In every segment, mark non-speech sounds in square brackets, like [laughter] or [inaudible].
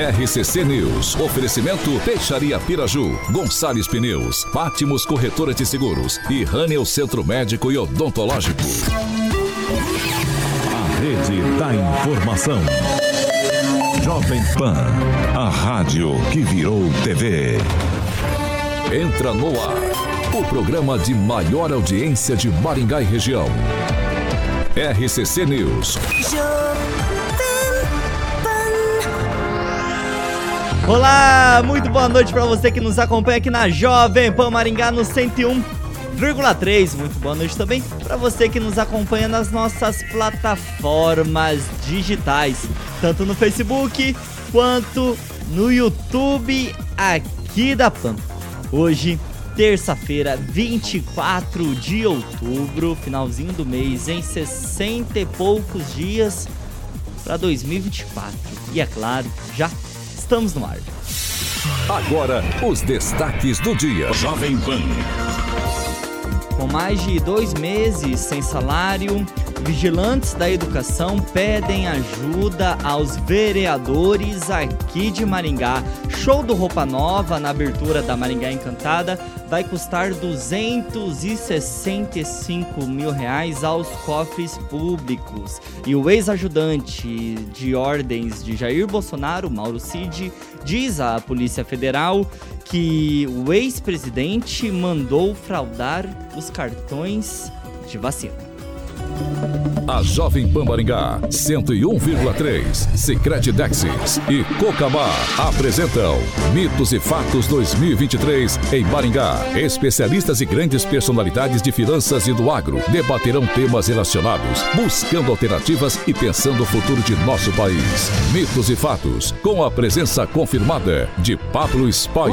RCC News. Oferecimento Peixaria Piraju, Gonçalves Pneus, Pátimos Corretora de Seguros e Rânio Centro Médico e Odontológico. A Rede da Informação. Jovem Pan, a rádio que virou TV. Entra no ar, o programa de maior audiência de Maringá e região. RCC News. Olá, muito boa noite para você que nos acompanha aqui na Jovem Pan Maringá no 101,3. Muito boa noite também para você que nos acompanha nas nossas plataformas digitais, tanto no Facebook quanto no YouTube aqui da Pan. Hoje, terça-feira, 24 de outubro, finalzinho do mês, em 60 e poucos dias para 2024. E é claro, já Estamos no ar. Agora, os destaques do dia. Jovem Pan. Com mais de dois meses sem salário, vigilantes da educação pedem ajuda aos vereadores aqui de Maringá. Show do Roupa Nova na abertura da Maringá Encantada vai custar 265 mil reais aos cofres públicos. E o ex-ajudante de ordens de Jair Bolsonaro, Mauro Cid, diz à Polícia Federal que o ex-presidente mandou fraudar os cartões de vacina. A Jovem Pan Maringá, 101,3, Secret Dexis e Cocamar apresentam Mitos e Fatos 2023 em Maringá. Especialistas e grandes personalidades de finanças e do agro debaterão temas relacionados, buscando alternativas e pensando o futuro de nosso país. Mitos e Fatos, com a presença confirmada de Pablo Spire.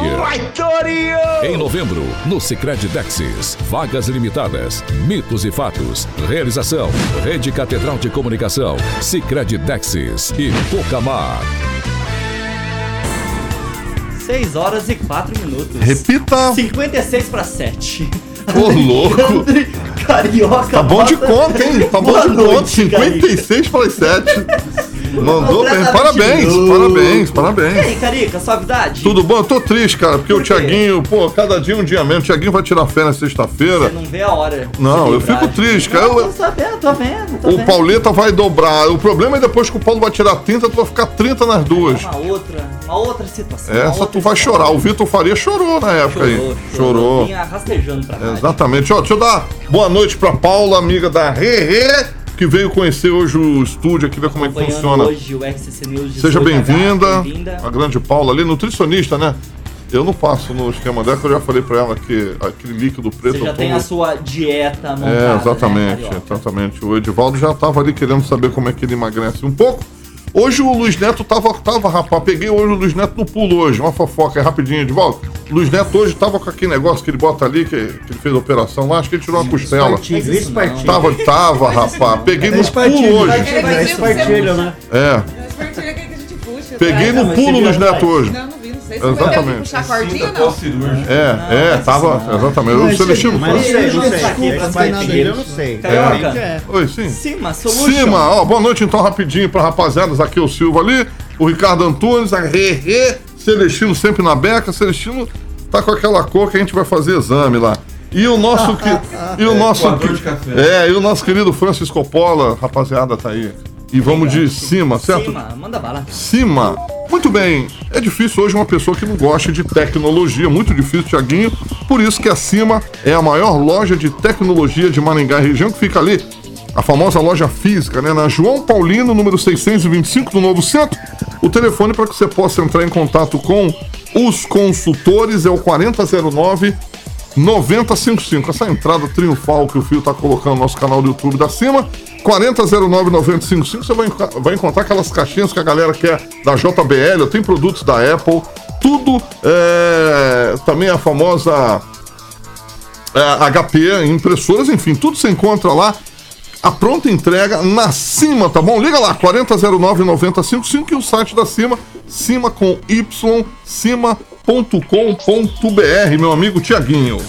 Em novembro, no Secret Dexis, vagas limitadas, Mitos e Fatos, realização, Rede de Catedral de Comunicação, Sicredi Dexis e Pocamar. 6 horas e 4 minutos. Repita! 56 para 7. Ô, louco! [laughs] Carioca. Tá bom de conta, hein? Tá bom de conta. 56 para 7. Mandou bem. Parabéns, parabéns, parabéns. E aí, Carica, suavidade? Tudo bom? Eu tô triste, cara, porque Por o Thiaguinho, pô, cada dia um dia menos. O Thiaguinho vai tirar férias sexta-feira. Você não vê a hora. Não, eu fico triste, cara. Não, eu... Tô vendo, tô vendo. Tô o Pauleta vai dobrar. O problema é depois que o Paulo vai tirar 30, tu vai ficar 30 nas duas. Uma outra, uma outra situação. Essa outra tu vai situação. chorar. O Vitor Faria chorou na época chorou, aí. Chorou. chorou. Vinha rastejando pra cá. Exatamente. Ó, deixa eu dar boa noite pra Paula, amiga da Rê que veio conhecer hoje o estúdio aqui, ver como é que funciona. Hoje o RCC News Seja bem-vinda. Bem a grande Paula ali, nutricionista, né? Eu não passo no esquema dela, que eu já falei pra ela que aquele líquido preto. Você já tem a sua dieta montada, É, exatamente, né, exatamente. O Edivaldo já tava ali querendo saber como é que ele emagrece um pouco. Hoje o Luiz Neto tava, tava, rapaz, peguei hoje o Luiz Neto no pulo hoje, uma fofoca é rapidinho de volta. O Luiz Neto hoje tava com aquele negócio que ele bota ali, que, que ele fez a operação lá, acho que ele tirou uma costela. Espartilho, espartilho. Tava, tava, rapaz, peguei no pulo hoje. É espartilho, né? É. É que a gente puxa. Peguei no pulo Luiz Neto hoje. Não, não vi, não sei. Exatamente. puxar a cordinha ou não? É, é, tava, exatamente. O Celestino foi. não sei, não sei. Eu não sei. Carioca. Oi, sim. Cima, solution. Cima, ó, boa noite então rapidinho pra rapaziada, aqui o Silva ali, o Ricardo Antunes, a Rê, Celestino sempre na beca, Celestino tá com aquela cor que a gente vai fazer exame lá. E o nosso que [laughs] e o nosso É, e o nosso querido Francisco Coppola, rapaziada, tá aí. E vamos de cima, certo? Cima, manda bala. Cima. Muito bem. É difícil hoje uma pessoa que não gosta de tecnologia, muito difícil, Tiaguinho. Por isso que a Cima é a maior loja de tecnologia de Maringá região, que fica ali a famosa loja física, né? Na João Paulino, número 625 do Novo Centro. O telefone para que você possa entrar em contato com os consultores é o 4009 9055. Essa entrada triunfal que o Fio tá colocando no nosso canal do YouTube da cima. 4009 9055. Você vai, vai encontrar aquelas caixinhas que a galera quer da JBL. Tem produtos da Apple. Tudo é, também a famosa é, HP, impressoras, enfim, tudo você encontra lá. A pronta entrega na Cima, tá bom? Liga lá, 4009-9055 e o site da Cima, cima com y, cima.com.br, meu amigo Tiaguinho.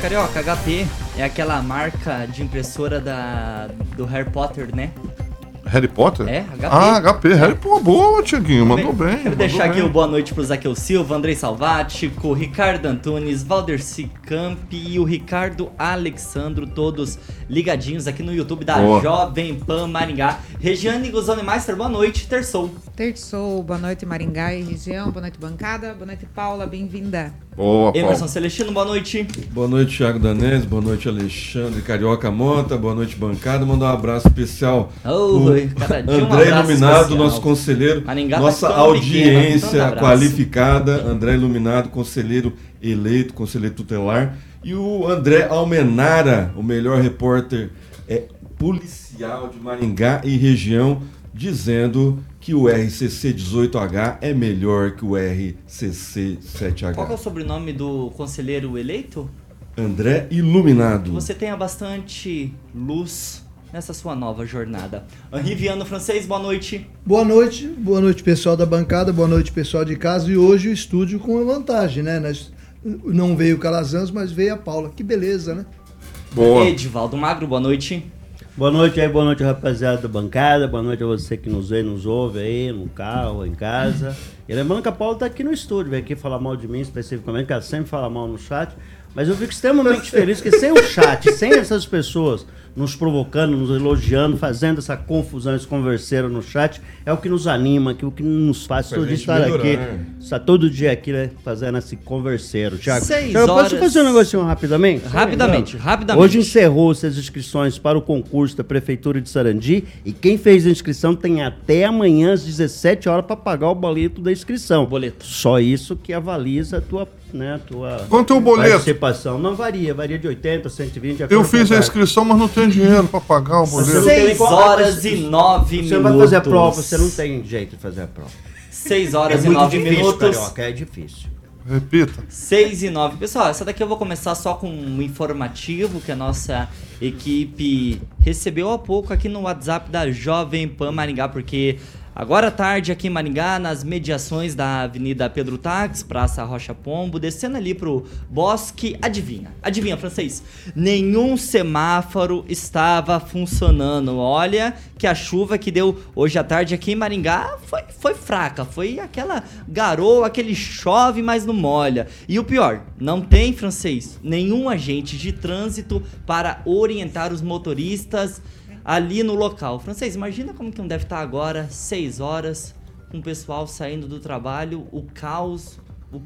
Carioca, HP é aquela marca de impressora da, do Harry Potter, né? Harry Potter? É, HP. Ah, HP. Harry, pô, boa, Tiaguinho, mandou bem. Quero mandou deixar aqui bem. o boa noite pro Zaqueu Silva, Andrei Salvático, Ricardo Antunes, Valderci Campi e o Ricardo Alexandro, todos ligadinhos aqui no YouTube da Boa. Jovem Pan Maringá. Regiane Guzoni Meister, boa noite, terçou. Terçou, boa noite Maringá e região, boa noite bancada, boa noite Paula, bem-vinda. Boa, Emerson Paulo. Celestino, boa noite. Boa noite, Thiago Danese. Boa noite, Alexandre Carioca Monta. Boa noite, bancada. Mandar um abraço especial um André abraço Iluminado, especial. nosso conselheiro. Maringá tá nossa pequeno, tanto audiência abraço. qualificada. André Iluminado, conselheiro eleito, conselheiro tutelar. E o André Almenara, o melhor repórter é, policial de Maringá e região, dizendo que o RCC 18H é melhor que o RCC 7H. Qual é o sobrenome do conselheiro eleito? André Iluminado. Que você tenha bastante luz nessa sua nova jornada. Henri Viano Francês, boa noite. Boa noite, boa noite pessoal da bancada, boa noite pessoal de casa e hoje o estúdio com uma vantagem, né? Nós, não veio o Calazans, mas veio a Paula. Que beleza, né? Boa. Edivaldo Magro, boa noite. Boa noite aí, boa noite rapaziada da bancada, boa noite a você que nos vê, e nos ouve aí, no carro, em casa. E lembrando que a Paula tá aqui no estúdio, veio aqui falar mal de mim especificamente, que ela sempre fala mal no chat. Mas eu fico extremamente feliz que sem o chat, sem essas pessoas nos provocando, nos elogiando, fazendo essa confusão, esse converseiro no chat, é o que nos anima, que o que nos faz Faz todo dia estar melhorar, aqui, né? estar todo dia aqui, né, fazendo esse converseiro. Tiago, eu posso fazer um negocinho rapidamente? Rapidamente, rapidamente. Hoje encerrou-se as inscrições para o concurso da Prefeitura de Sarandi e quem fez a inscrição tem até amanhã às 17 horas para pagar o boleto da inscrição. Boleto. Só isso que avaliza a tua, né, a tua Quanto é o boleto? participação. Não varia, varia de 80, 120. de Eu fiz a inscrição, mas não tenho dinheiro pra pagar o boleto. Você não tem 6 qual- horas e 9 Você minutos. vai fazer a prova, você não tem jeito de fazer a prova. 6 É horas e muito 9 difícil, minutos. Carioca, é difícil. Repita. 6 e 9. Pessoal, essa daqui eu vou começar só com um informativo que a nossa equipe recebeu há pouco aqui no WhatsApp da Jovem Pan Maringá, porque agora à tarde aqui em Maringá, nas mediações da Avenida Pedro Tax, Praça Rocha Pombo, descendo ali pro Bosque, adivinha? Adivinha, francês? Nenhum semáforo estava funcionando. Olha que a chuva que deu hoje à tarde aqui em Maringá foi, foi fraca, foi aquela garoa, aquele chove, mas não molha. E o pior, não tem francês, nenhum agente de trânsito para orientar os motoristas ali no local. Francês, imagina como que não deve estar agora, 6 horas, com o pessoal saindo do trabalho, o caos,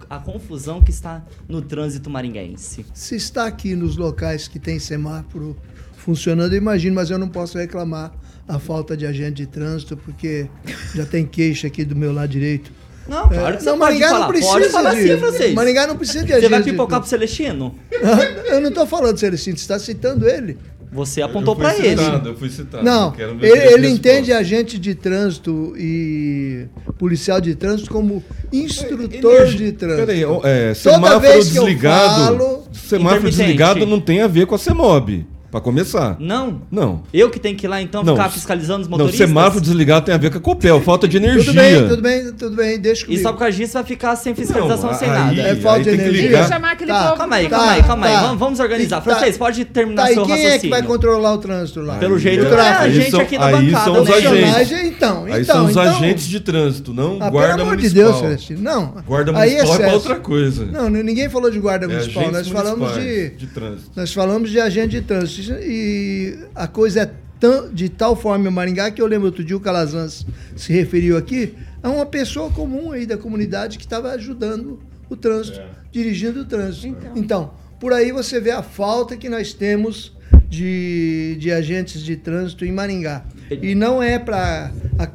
a confusão que está no trânsito maringaense. Se está aqui nos locais que tem semáforo funcionando, eu imagino, mas eu não posso reclamar a falta de agente de trânsito, porque já tem queixa aqui do meu lado direito. Não, claro que você não, Maringá não precisa pode falar de, assim, francês. Maringá não precisa de Você agente vai de pipocar pro Celestino? [laughs] Eu não estou falando, Celestino, você está citando ele. Você apontou Eu fui pra ele. citado, Eu fui citado. Não, ele, ele entende agente de trânsito e policial de trânsito como instrutor de trânsito. Peraí, é, Toda semáforo vez que eu desligado. falo- semáforo desligado não tem a ver com a CEMOB. Pra começar. Não. Não. Eu que tenho que ir lá então Não, ficar fiscalizando os Não, motoristas? semáforo desligado tem a ver com a Copel, falta de energia. Tudo bem, tudo bem, tudo bem, deixa E comigo. só por causa disso vai ficar sem fiscalização, Não, sem aí- nada. É falta de energia? ligar. Tem que chamar aquele Tá. povo. Calma aí, que- calma aí, calma aí. tá. Vamos, vamos organizar. E tá- Francês, pode terminar Tá, e seu quem raciocínio. é que vai controlar o trânsito lá? Pelo jeito, o é a gente são- aqui da aí bancada, são os né? agentes. Personagem, então, Aí então, são os então- agentes de trânsito, não Ah, guarda pelo amor de municipal. Deus, Celestino. Não. Guarda aí municipal é pra excesso. outra coisa. Não, ninguém falou de guarda É municipal. Nós falamos de, de trânsito. nós falamos de agente de trânsito. E a coisa é tão, de tal forma em Maringá que eu lembro outro dia o Calazans se referiu aqui a uma pessoa comum aí da comunidade que estava ajudando o trânsito, dirigindo o trânsito. Então. por aí você vê a falta que nós temos de, de agentes de trânsito em Maringá. E não é para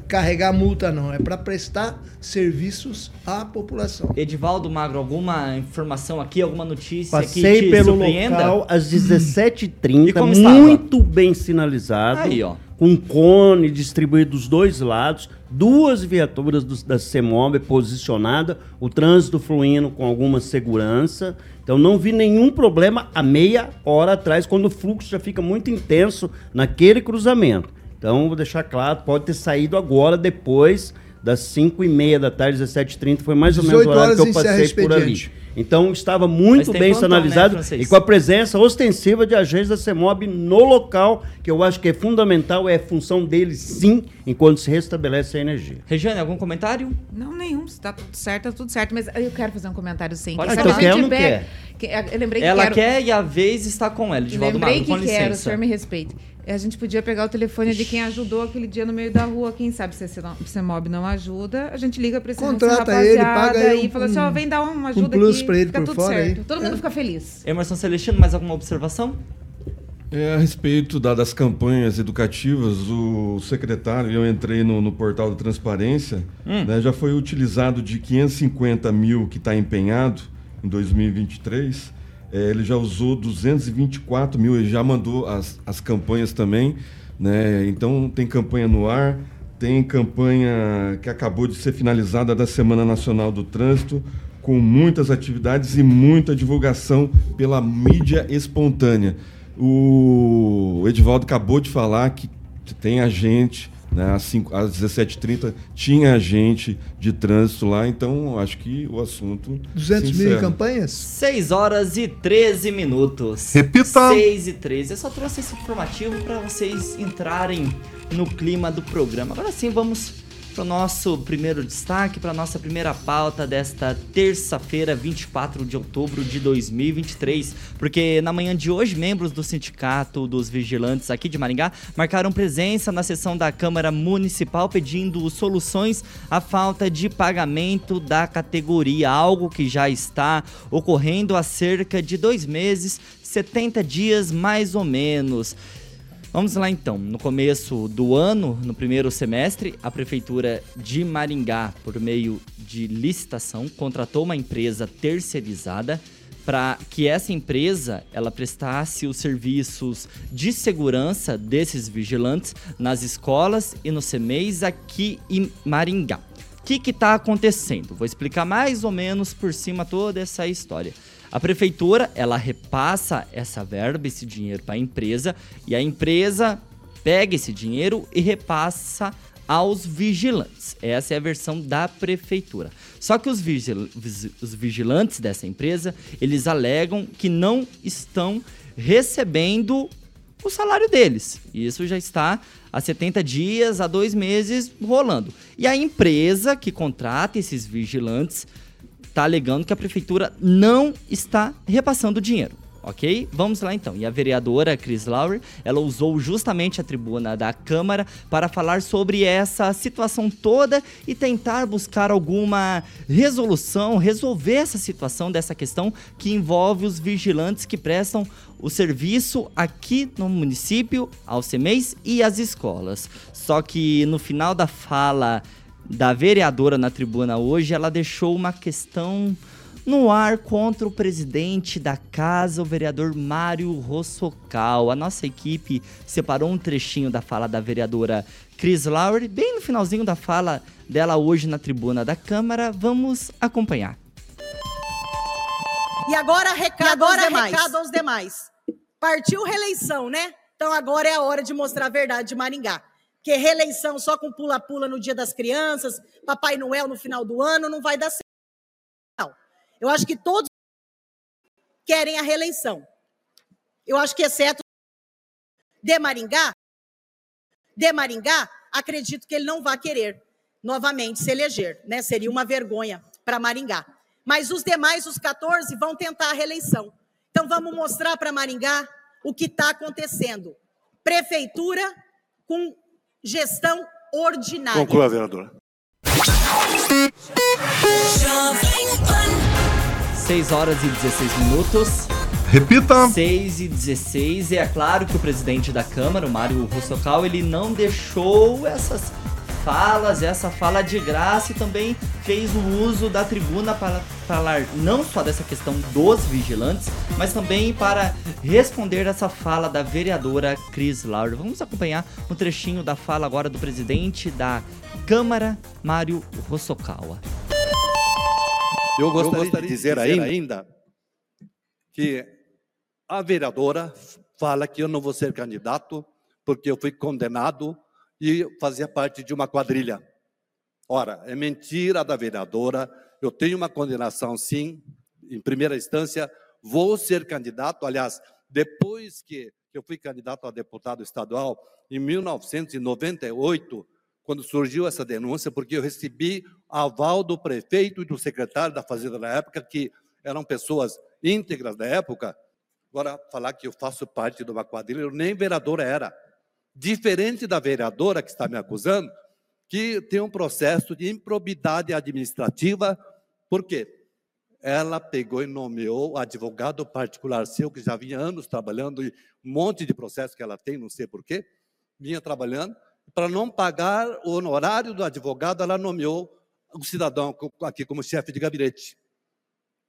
carregar multa, não. É para prestar serviços à população. Edivaldo Magro, alguma informação aqui, alguma notícia Passei que te pelo surpreenda? local às [clears throat] E 17h30, como estava? muito bem sinalizado. Aí, ó. Com cone distribuído dos dois lados, duas viaturas do- da CEMOB posicionada, o trânsito fluindo com alguma segurança. Então não vi nenhum problema há meia hora atrás, quando o fluxo já fica muito intenso naquele cruzamento. Então vou deixar claro, pode ter saído agora, depois das 5 e meia da tarde, 17h30, foi mais ou menos o 18 horário que eu passei por ali. Então estava muito bem plantão, né, sinalizado francês? e com a presença ostensiva de agentes da CEMOB no local, que eu acho que é fundamental, é função deles sim, enquanto se restabelece a energia. Regiane, algum comentário? Não, nenhum. Se tá tudo certo, tá tudo certo. Mas eu quero fazer um comentário sim. Pode sabe Então quer ou não pega- que- Eu lembrei que Ela quero... quer e a vez está com ela. Edivaldo Lembrei Magro, que com quero, o licença. senhor me respeite. A gente podia pegar o telefone de quem ajudou aquele dia no meio da rua. Quem sabe se esse CEMOB não ajuda, a gente liga pra esse Contrata ele, rapaziada paga aí e fala assim, um- ó, vem dar uma ajuda plus aqui, pra ele fica por tudo fora certo. aí. Todo mundo É. fica feliz. Emerson Celestino, mais alguma observação? É, a respeito da- das campanhas educativas, o secretário, eu entrei no, no portal da transparência, né, já foi utilizado de 550 mil que está empenhado em 2023, é, ele já usou 224 mil, ele já mandou as, as campanhas também, né, então tem campanha no ar, tem campanha que acabou de ser finalizada da Semana Nacional do Trânsito, com muitas atividades e muita divulgação pela mídia espontânea. O Edivaldo acabou de falar que tem agente, né, às, cinco- às 17h30 tinha agente de trânsito lá, então acho que o assunto. 200 se mil em campanhas? 6 horas e 13 minutos. Repita. 6 e 13. Eu só trouxe esse informativo para vocês entrarem no clima do programa. Agora sim, vamos para o nosso primeiro destaque, para nossa primeira pauta desta terça-feira, 24 de outubro de 2023. Porque na manhã de hoje, membros do Sindicato dos Vigilantes aqui de Maringá marcaram presença na sessão da Câmara Municipal pedindo soluções à falta de pagamento da categoria, algo que já está ocorrendo há cerca de dois meses, 70 dias mais ou menos. Vamos lá então. No começo do ano, no primeiro semestre, a Prefeitura de Maringá, por meio de licitação, contratou uma empresa terceirizada para que essa empresa ela prestasse os serviços de segurança desses vigilantes nas escolas e nos CMEs aqui em Maringá. O que está acontecendo? Vou explicar mais ou menos por cima toda essa história. A prefeitura, ela repassa essa verba, esse dinheiro para a empresa, e a empresa pega esse dinheiro e repassa aos vigilantes. Essa é a versão da prefeitura. Só que os, vigil- os vigilantes dessa empresa, eles alegam que não estão recebendo o salário deles. Isso já está há 70 dias, há dois meses rolando. E a empresa que contrata esses vigilantes está alegando que a prefeitura não está repassando dinheiro. Ok? Vamos lá então. E a vereadora Chris Lauer, ela usou justamente a tribuna da Câmara para falar sobre essa situação toda e tentar buscar alguma resolução, resolver essa situação dessa questão que envolve os vigilantes que prestam o serviço aqui no município, aos CMEs e às escolas. Só que no final da fala da vereadora na tribuna hoje, ela deixou uma questão no ar contra o presidente da casa, o vereador Mário Rossocal. A nossa equipe separou um trechinho da fala da vereadora Chris Lauer, bem no finalzinho da fala dela hoje na tribuna da Câmara. Vamos acompanhar. E agora recado, E agora aos, demais. recado aos demais. Partiu reeleição, né? Então agora é a hora de mostrar a verdade de Maringá. Porque reeleição só com pula-pula no dia das crianças, Papai Noel no final do ano, não vai dar certo. Eu acho que todos querem a reeleição. Eu acho que, exceto de Maringá, de Maringá, acredito que ele não vai querer novamente se eleger, né? Seria uma vergonha para Maringá. Mas os demais, os 14, vão tentar a reeleição. Então vamos mostrar para Maringá o que está acontecendo. Prefeitura com gestão ordinária. Conclua, vereadora. 6 horas e 16 minutos. Repita. 6 e 16. E é claro que o presidente da Câmara, o Mário Russocal, ele não deixou essas falas, essa fala de graça e também fez o uso da tribuna para falar não só dessa questão dos vigilantes, mas também para responder essa fala da vereadora Cris Lauro. Vamos acompanhar um trechinho da fala agora do presidente da Câmara, Mário Rossokawa. Eu gostaria, Eu gostaria de dizer, de dizer ainda, ainda que a vereadora fala que eu não vou ser candidato porque eu fui condenado e fazia parte de uma quadrilha. Ora, é mentira da vereadora, eu tenho uma condenação sim, em primeira instância, vou ser candidato, aliás, depois que eu fui candidato a deputado estadual, em 1998, quando surgiu essa denúncia, porque eu recebi aval do prefeito e do secretário da Fazenda na época, que eram pessoas íntegras da época. Agora, falar que eu faço parte de uma quadrilha, eu nem vereador era. Diferente da vereadora que está me acusando, que tem um processo de improbidade administrativa, por quê? Ela pegou e nomeou advogado particular seu, que já vinha anos trabalhando, e um monte de processo que ela tem, não sei porquê, vinha trabalhando, para não pagar o honorário do advogado, ela nomeou um cidadão aqui como chefe de gabinete.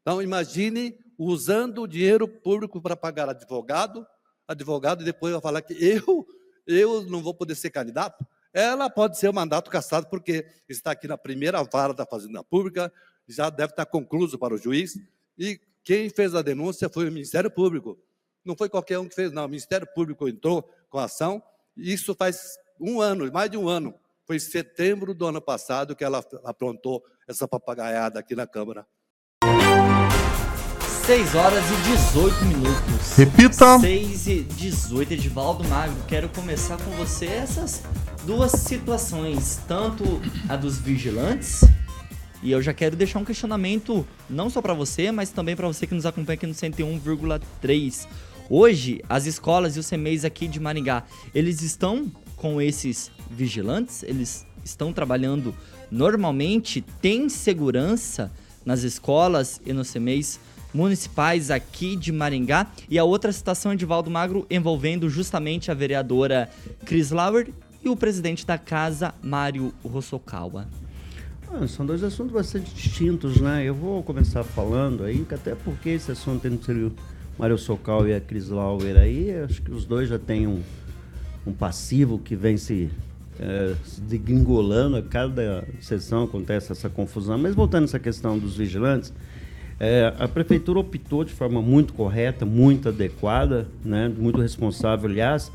Então, imagine usando o dinheiro público para pagar advogado, advogado, e depois vai falar que [laughs] eu eu não vou poder ser candidato? Ela pode ser o mandato cassado, porque está aqui na primeira vara da Fazenda Pública, já deve estar concluído para o juiz, e quem fez a denúncia foi o Ministério Público. Não foi qualquer um que fez, não. O Ministério Público entrou com a ação, e isso faz um ano, mais de um ano. Foi em setembro do ano passado que ela aprontou essa papagaiada aqui na Câmara. 6 horas e 18 minutos. Repita. 6 e 18. Edivaldo Magro, quero começar com você essas duas situações. Tanto a dos vigilantes, e eu já quero deixar um questionamento não só para você, mas também para você que nos acompanha aqui no 101,3. Hoje, as escolas e os CMEs aqui de Maringá, eles estão com esses vigilantes? Eles estão trabalhando normalmente? Tem segurança nas escolas e nos CMEs? Municipais aqui de Maringá. E a outra citação é de Valdo Magro envolvendo justamente a vereadora Chris Lauer e o presidente da casa, Mário Rossokawa. Ah, são dois assuntos bastante distintos, né? Eu vou começar falando aí, até porque esse assunto entre o Mário Socal e a Cris Lauer aí, acho que os dois já têm um, um passivo que vem se, é, se degringolando, a cada sessão acontece essa confusão. Mas voltando essa questão dos vigilantes, é, a prefeitura optou de forma muito correta, muito adequada, né, muito responsável, aliás,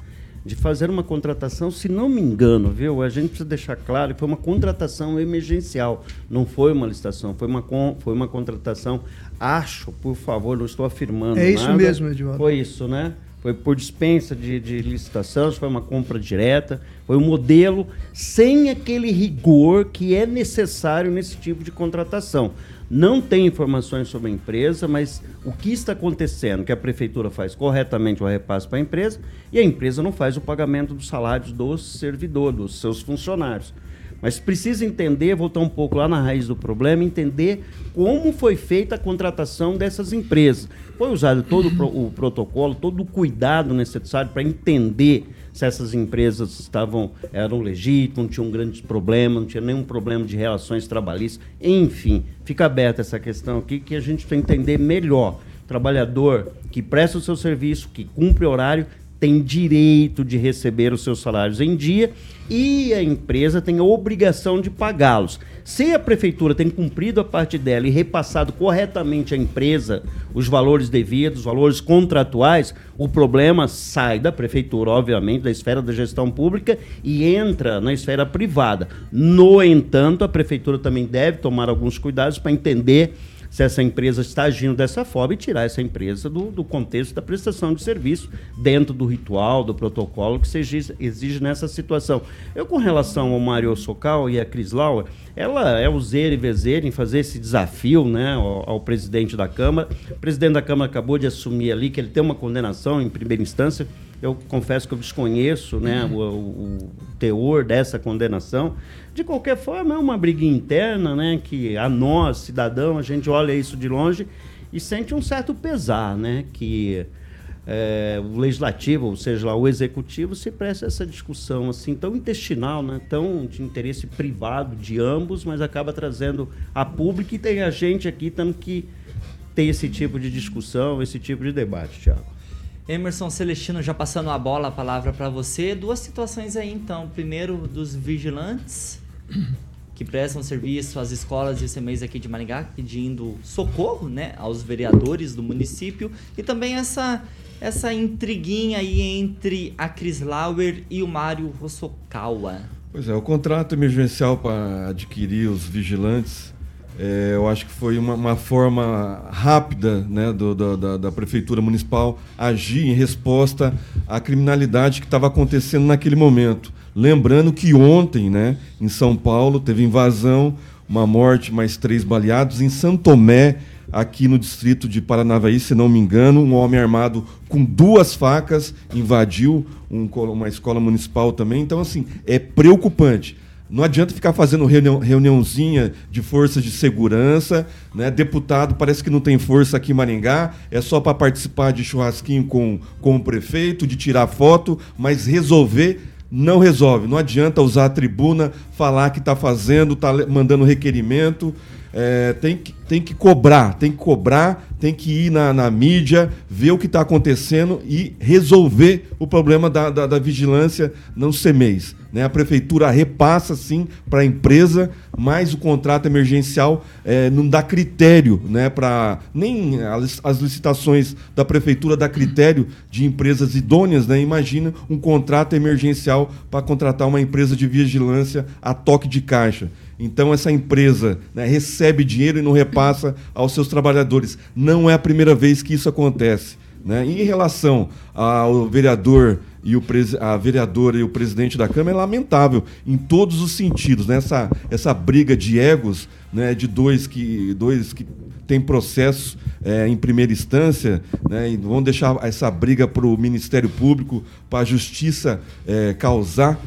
de fazer uma contratação, se não me engano, viu? A gente precisa deixar claro que foi uma contratação emergencial, não foi uma licitação, foi uma, foi uma contratação, acho, por favor, não estou afirmando. É isso nada, mesmo, Edvaldo. Foi isso, né? Foi por dispensa de, de licitação, foi uma compra direta, foi um modelo sem aquele rigor que é necessário nesse tipo de contratação não tem informações sobre a empresa, mas o que está acontecendo? Que a prefeitura faz corretamente o repasse para a empresa e a empresa não faz o pagamento dos salários dos servidores, dos seus funcionários. Mas precisa entender, voltar um pouco lá na raiz do problema, entender como foi feita a contratação dessas empresas. Foi usado todo o protocolo, todo o cuidado necessário para entender se essas empresas estavam eram legítimas, não tinham grandes problemas, não tinha nenhum problema de relações trabalhistas, enfim, fica aberta essa questão aqui que a gente precisa entender melhor. Trabalhador que presta o seu serviço, que cumpre horário, tem direito de receber os seus salários em dia e a empresa tem a obrigação de pagá-los. Se a prefeitura tem cumprido a parte dela e repassado corretamente à empresa os valores devidos, os valores contratuais, o problema sai da prefeitura, obviamente, da esfera da gestão pública e entra na esfera privada. No entanto, a prefeitura também deve tomar alguns cuidados para entender se essa empresa está agindo dessa forma e tirar essa empresa do, do contexto da prestação de serviço, dentro do ritual, do protocolo que se exige, nessa situação. Eu, com relação ao Mário Socal e a Cris Lauer, ela é o zer e vezer em fazer esse desafio né, ao, ao, presidente da Câmara. O presidente da Câmara acabou de assumir ali que ele tem uma condenação em primeira instância. Eu confesso que eu desconheço né, o, o teor dessa condenação. De qualquer forma, é uma briga interna, né? Que a nós, cidadão, a gente olha isso de longe e sente um certo pesar, né? Que é, o legislativo, ou seja, lá, o executivo, se presta essa discussão assim tão intestinal, né? tão de interesse privado de ambos, mas acaba trazendo a público e tem a gente aqui tendo que ter esse tipo de discussão, esse tipo de debate, Tiago. Emerson Celestino, já passando a bola, a palavra para você. Duas situações aí, então. Primeiro, dos vigilantes [clears throat] que prestam serviço às escolas e CMEs aqui de Maringá, pedindo socorro né, aos vereadores do município. E também essa essa intriguinha aí entre a Cris Lauer e o Mário Rossokawa. Pois é, o contrato emergencial para adquirir os vigilantes, é, eu acho que foi uma, uma forma rápida né, do, do, da, da, Prefeitura Municipal agir em resposta à criminalidade que estava acontecendo naquele momento. Lembrando que ontem, né, em São Paulo, teve invasão, uma morte, mais três baleados. Em São Tomé, aqui no distrito de Paranavaí, se não me engano, um homem armado com duas facas invadiu um, uma escola municipal também. Então, assim, é preocupante. Não adianta ficar fazendo reunião, reuniãozinha de forças de segurança, né? Deputado parece que não tem força aqui em Maringá, é só para participar de churrasquinho com, com o prefeito, de tirar foto, mas resolver não resolve. Não adianta usar a tribuna, falar que está fazendo, está mandando requerimento. É, tem, que, tem que cobrar, tem que cobrar, tem que ir na, na mídia, ver o que está acontecendo e resolver o problema da, da, da vigilância não mês. Né? A prefeitura repassa, sim, para a empresa, mas o contrato emergencial é, não dá critério né, para. Nem as, as, licitações da prefeitura dá critério de empresas idôneas. Né? Imagina um contrato emergencial para contratar uma empresa de vigilância a toque de caixa. Então, essa empresa né, recebe dinheiro e não repassa aos seus trabalhadores. Não é a primeira vez que isso acontece. Né? Em relação ao vereador e o a vereadora e o presidente da Câmara é lamentável em todos os sentidos. Né? Essa, essa briga de egos né, de dois que, dois que têm processo é, em primeira instância né, e vão deixar essa briga para o Ministério Público, para a Justiça é, causar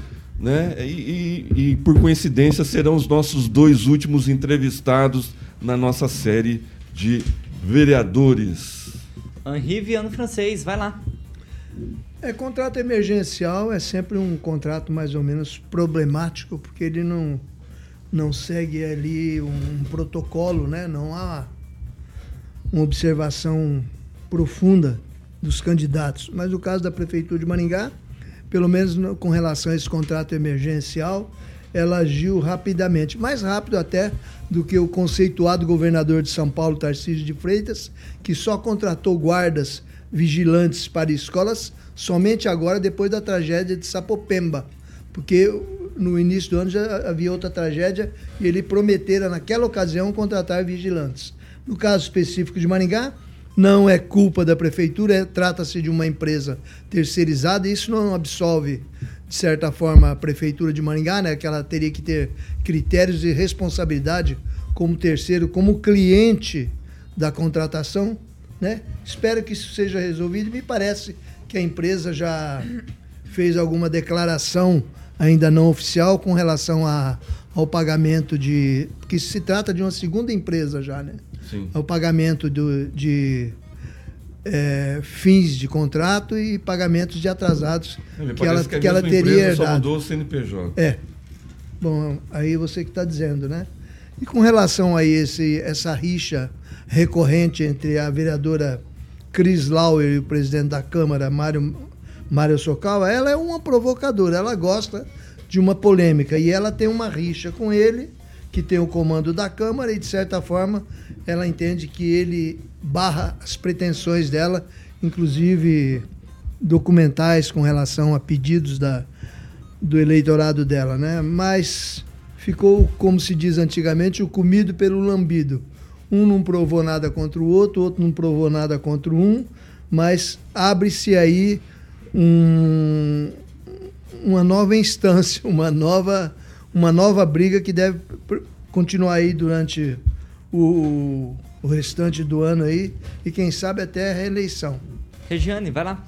né? E, e, e, por coincidência serão os nossos dois últimos entrevistados na nossa série de vereadores. Henri Viano Francês, vai lá. É, contrato emergencial é sempre um contrato mais ou menos problemático, porque ele não, não segue ali um protocolo, né? não há uma observação profunda dos candidatos. Mas no caso da Prefeitura de Maringá, pelo menos com relação a esse contrato emergencial, ela agiu rapidamente, mais rápido até do que o conceituado governador de São Paulo, Tarcísio de Freitas, que só contratou guardas vigilantes para escolas somente agora, depois da tragédia de Sapopemba. Porque no início do ano já havia outra tragédia e ele prometera, naquela ocasião, contratar vigilantes. No caso específico de Maringá, não é culpa da prefeitura, é, trata-se de uma empresa terceirizada e isso não absolve, de certa forma, a prefeitura de Maringá, né, que ela teria que ter critérios de responsabilidade como terceiro, como cliente da contratação. Né? Espero que isso seja resolvido. Me parece que a empresa já fez alguma declaração ainda não oficial com relação a, ao pagamento de. Porque se trata de uma segunda empresa já, né? Sim. o pagamento do, de é, fins de contrato e pagamentos de atrasados Ele que ela, que, que ela teria herdado. Só mudou o CNPJ. É. Bom, aí você que está dizendo, né? E com relação a esse, essa rixa recorrente entre a vereadora Cris Lauer e o presidente da Câmara, Mário, Mário Socawa, ela é uma provocadora, ela gosta de uma polêmica e ela tem uma rixa com ele, que tem o comando da Câmara, e de certa forma ela entende que ele barra as pretensões dela, inclusive documentais com relação a pedidos da, do eleitorado dela, né? Mas ficou, como se diz antigamente, o comido pelo lambido. Um não provou nada contra o outro, o outro não provou nada contra um, mas abre-se aí um, uma nova instância, [laughs] uma nova, uma nova briga que deve continuar aí durante o, o restante do ano aí e quem sabe até a reeleição. Regiane, vai lá.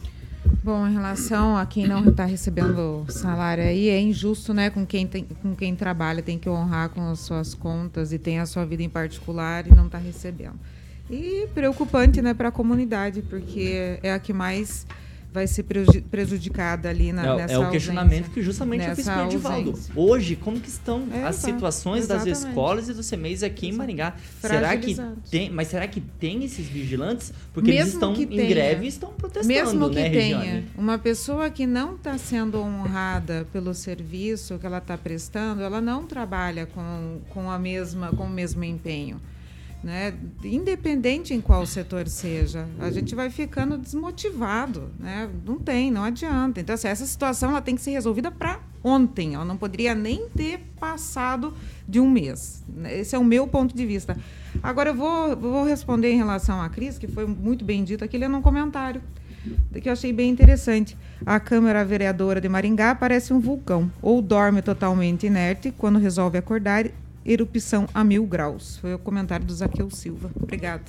Bom, em relação a quem não está recebendo salário aí, é injusto, né? Com quem, tem, com quem trabalha, tem que honrar com as suas contas e tem a sua vida em particular e não está recebendo. E preocupante, né, para a comunidade, porque é a que mais vai ser prejudicada ali na, é, nessa É o questionamento que justamente eu fiz com o Edivaldo. Hoje, como que estão É, as situações das Exatamente. escolas e dos CMEs aqui em Maringá? Será que tem, mas será que tem esses vigilantes? Porque eles Mesmo estão que em tenha. greve e estão protestando, Mesmo que né, tenha Regiane? uma pessoa que não está sendo honrada pelo serviço que ela está prestando, ela não trabalha com, com, a mesma, com o mesmo empenho. Né? Independente em qual setor seja, a gente vai ficando desmotivado. Né? Não tem, não adianta. Então, assim, essa situação ela tem que ser resolvida para ontem. Ela não poderia nem ter passado de um mês. Esse é o meu ponto de vista. Agora, eu vou, vou responder em relação à Cris, que foi muito bem dito aqui, lendo um comentário que eu achei bem interessante. A Câmara Vereadora de Maringá parece um vulcão, ou dorme totalmente inerte quando resolve acordar, erupção a mil graus. Foi o comentário do Zaqueu Silva. Obrigada.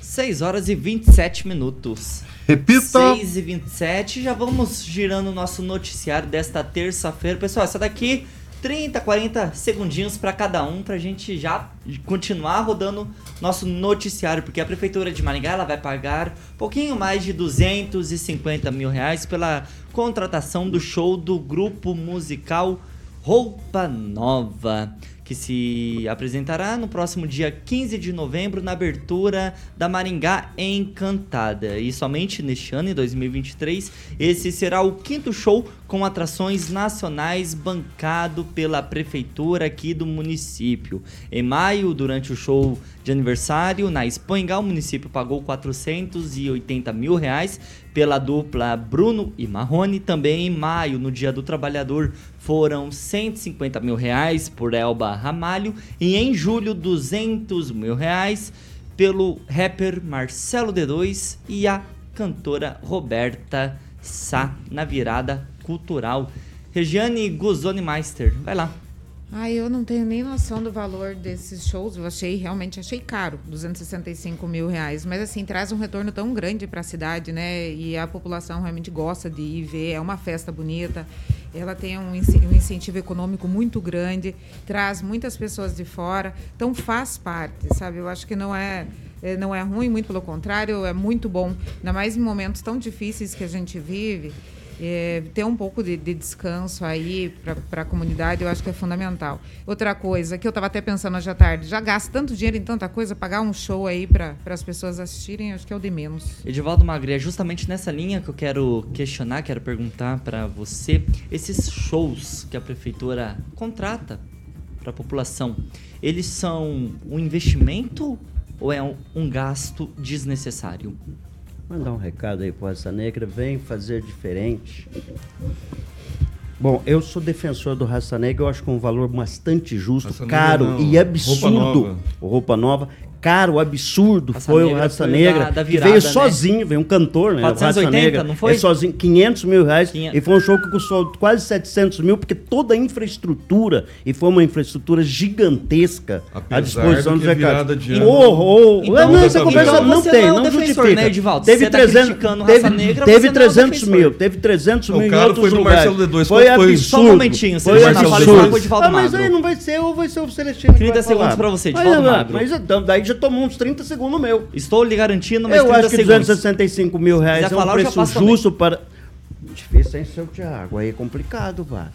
6 horas e 27 minutos. Repita. 6 e 27, já vamos girando o nosso noticiário desta terça-feira. Pessoal, essa daqui 30, 40 segundinhos para cada um pra gente já continuar rodando nosso noticiário, porque a prefeitura de Maringá ela vai pagar um pouquinho mais de 250 mil reais pela contratação do show do grupo musical Roupa Nova, que se apresentará no próximo dia 15 de novembro na abertura da Maringá Encantada. E somente neste ano, em 2023, esse será o quinto show com atrações nacionais bancado pela prefeitura aqui do município. Em maio, durante o show de aniversário na Espanha, o município pagou 480 mil reais pela dupla Bruno e Marrone. Também em maio, no Dia do Trabalhador, foram 150 mil reais por Elba Ramalho. E em julho, 200 mil reais pelo rapper Marcelo D2 e a cantora Roberta Sá na virada cultural. Regiane Guzoni Meister, vai lá. Ah, eu não tenho nem noção do valor desses shows. Eu achei, realmente achei caro, 265 mil reais. Mas assim, traz um retorno tão grande para a cidade, né? E a população realmente gosta de ir ver. É uma festa bonita. Ela tem um, um incentivo econômico muito grande, traz muitas pessoas de fora. Então faz parte, sabe? Eu acho que não é, não é ruim, muito pelo contrário, é muito bom. Ainda mais em momentos tão difíceis que a gente vive. é, ter um pouco de, de descanso aí para a comunidade, eu acho que é fundamental. Outra coisa que eu estava até pensando hoje à tarde, já gasta tanto dinheiro em tanta coisa, pagar um show aí para as pessoas assistirem, acho que é o de menos. Edivaldo Magri, é justamente nessa linha que eu quero questionar, quero perguntar para você, esses shows que a prefeitura contrata para a população, eles são um investimento ou é um, um gasto desnecessário? Mandar um recado aí pro Raça Negra, vem fazer diferente. Bom, eu sou defensor do Raça Negra, eu acho que é um valor bastante justo, Raça Negra caro não, e Roupa absurdo. Nova. Roupa Nova. Caro, absurdo Raça foi o Negra Raça foi Negra, da- da que virada, veio né? sozinho, veio um cantor, né? o 480, Raça Negra, não foi? É sozinho, 500 mil reais, Quinhe- e foi um show que custou quase 700 mil, porque toda a infraestrutura, e foi uma infraestrutura gigantesca à Apesar disposição do de ano- Oh, oh, Então- não, essa então conversa não você tem, não é não o defensor, justifica. né, Edivaldo? Teve Você tá 300, criticando teve, Raça Negra, teve você não é o 300 defensor. mil, teve 300 O mil caro outros foi do lugares. Marcelo D2, Foi absurdo. Só um momentinho, você tá absurdo. falando com o Edivaldo Ah, mas aí não vai ser, ou vai ser o Celestino que 30 vai segundos falar. pra você, Edivaldo. Mas então, daí já tomou uns 30 segundos meu. Estou lhe garantindo, mas Eu 30 acho que segundos. 265 mil reais é um falar, preço passo também. justo para. Difícil, hein, seu Thiago? Aí é complicado, vá.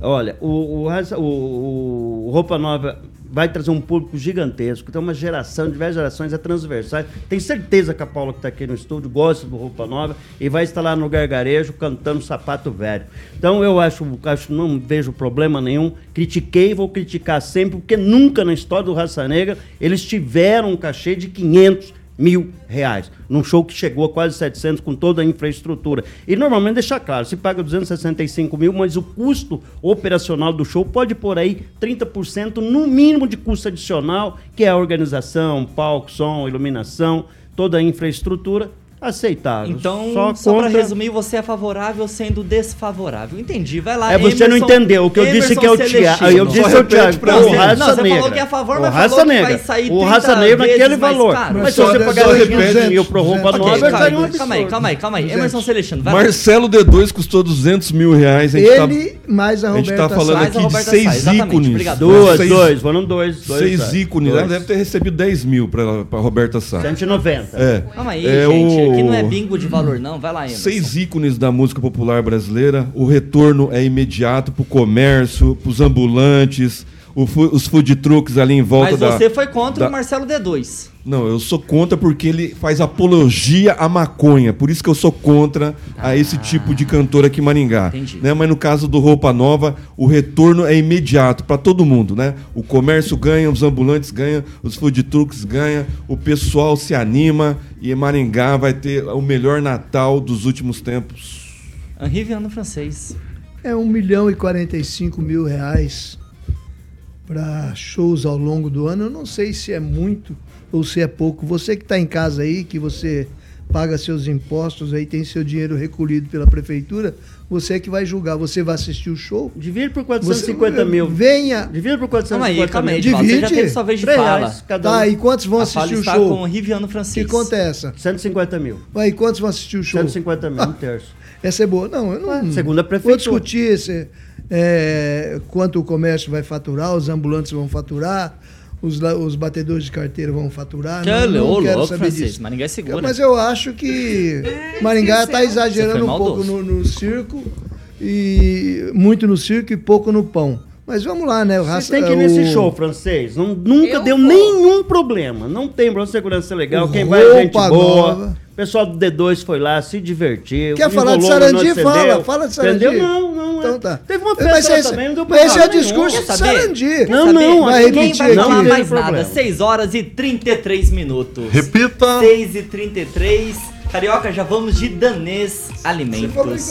Olha, o, o, o- o Roupa Nova vai trazer um público gigantesco. Tem uma geração, diversas gerações, é transversal. Tenho certeza que a Paula que está aqui no estúdio gosta do Roupa Nova e vai estar lá no gargarejo cantando Sapato Velho. Então eu acho, acho não vejo problema nenhum. Critiquei vou criticar sempre, porque nunca na história do Raça Negra eles tiveram um cachê de 500 mil reais, num show que chegou a quase 700 com toda a infraestrutura. E normalmente deixa claro, se paga 265 mil, mas o custo operacional do show pode por aí 30% no mínimo de custo adicional, que é a organização, palco, som, iluminação, toda a infraestrutura. Aceitável. Então, só, só, contra... pra resumir, você é favorável sendo desfavorável. Entendi, vai lá. É, você não entendeu. O que eu disse que é o Thiago. Eu disse o Thiago. Não, O você- raça não, você negra. falou que é a favor, o mas raça falou que negra. vai sair O 30 raça negra naquele valor. caro. Mas se só você pagar só 200 mil pro roupa Ok, nova, calma, vai sair um calma aí, calma aí, calma aí. Emerson Celestino, vai lá. Marcelo D2 custou 200 mil reais. Tá- Ele mais a a gente Roberta tá falando aqui de Roberta seis ícones. Duas, dois, foram dois. dois Seis ícones. Ela deve ter recebido 10 mil pra, pra Roberta Sá. 190. É. Calma aí, É gente. O- Aqui não é bingo de valor, não. Vai lá, Emerson. Seis ícones da música popular brasileira. O retorno é imediato pro comércio, pros ambulantes, o fu- os food trucks ali em volta Mas da. você foi contra da- o Marcelo D2. Não, eu sou contra porque ele faz apologia à maconha. Por isso que eu sou contra a esse tipo de cantor aqui em Maringá. Ah. Entendi. Né? Mas no caso do Roupa Nova, o retorno é imediato para todo mundo, né? O comércio ganha, os ambulantes ganham, os food trucks ganham, o pessoal se anima e Maringá vai ter o melhor Natal dos últimos tempos. Henri Viano francês. É 1 milhão e 45 mil reais para shows ao longo do ano. Eu não sei se é muito ou se é pouco. Você que está em casa aí, que você paga seus impostos aí, tem seu dinheiro recolhido pela prefeitura, você é que vai julgar. Você vai assistir o show? Divide por Você 450 mil. Venha. Divide por Calma aí, 450 calma aí, mil. Edivaldo. Você já Divide. teve sua vez de fala. reais cada um. Tá, e quantos vão A assistir o está show? com o Riviano Que francês. conta é essa? 150 mil. Vai, e quantos vão assistir o show? 150 mil, um terço. Essa é boa. Não, eu não. Ué, segundo a Vou prefeitura. discutir esse, é, quanto o comércio vai faturar, os ambulantes vão faturar, os, os batedores de carteira vão faturar. Que não, não ô, quero louco, saber francês. disso. Maringá é segura. Mas eu acho que Maringá está Você exagerando um pouco no, no circo e muito no circo e pouco no pão. Mas vamos lá, né? O Vocês raça- têm que ir nesse o- show francês. Não, nunca Eu deu vou. nenhum problema. Não tem problema, segurança legal. O Quem vai é gente boa. Nova. O pessoal do D2 foi lá, se divertiu. Quer falar de não Sarandi? Fala, fala de Sarandi. Entendeu? Não, não. Então é. tá. Teve uma festa lá esse- também, não deu mas esse é o discurso de? Sarandi. Não, não, vai Ninguém vai falar Não mais nada. problema. 6 horas e 33 minutos. Repita. 6 e 33. Carioca, já vamos de danês alimentos.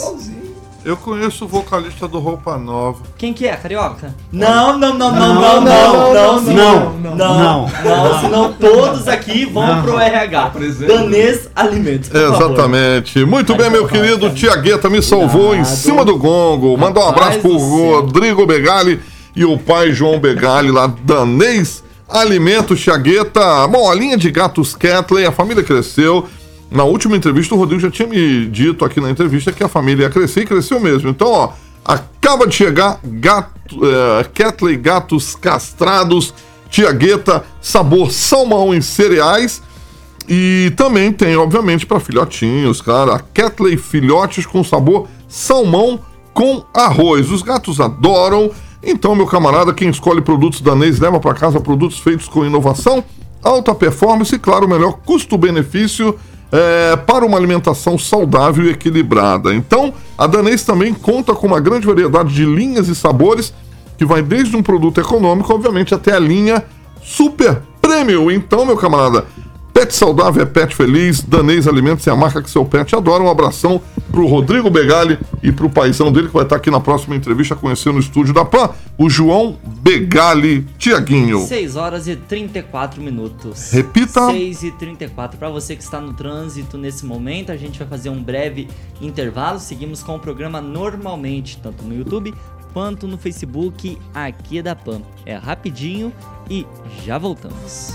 Eu conheço o vocalista do Roupa Nova. Quem que é, Carioca? Não, não, não, não, não, não, não, não, não, não. não, senão todos aqui vão pro RH. Danês alimentos. Exatamente. Muito bem, meu querido Tiagueta me salvou em cima do gongo. Manda um abraço pro. Rodrigo Begali e o pai João Begali lá, danês Alimentos Tiagueta. Bom, a linha de gatos Catley, a família cresceu. Na última entrevista, o Rodrigo já tinha me dito aqui na entrevista que a família ia crescer e cresceu mesmo. Então, ó, acaba de chegar gato, é, Catley Gatos Castrados, Tiagueta, sabor salmão em cereais. E também tem, obviamente, para filhotinhos, cara, a Catley Filhotes com sabor salmão com arroz. Os gatos adoram. Então, meu camarada, quem escolhe produtos danês leva para casa produtos feitos com inovação, alta performance e, claro, o melhor custo-benefício é, para uma alimentação saudável e equilibrada. Então, a Danês também conta com uma grande variedade de linhas e sabores, que vai desde um produto econômico, obviamente, até a linha super premium. Então, meu camarada, pet saudável é pet feliz, Danês Alimentos é a marca que seu pet adora. Um abração pro Rodrigo Begali e pro paizão dele, que vai estar aqui na próxima entrevista conhecendo o estúdio da PAN, o João Begali Tiaguinho. 6 horas e 34 minutos. Repita. 6 e 34. Para você que está no trânsito nesse momento, a gente vai fazer um breve intervalo. Seguimos com o programa normalmente, tanto no YouTube quanto no Facebook aqui da PAN. É rapidinho e já voltamos.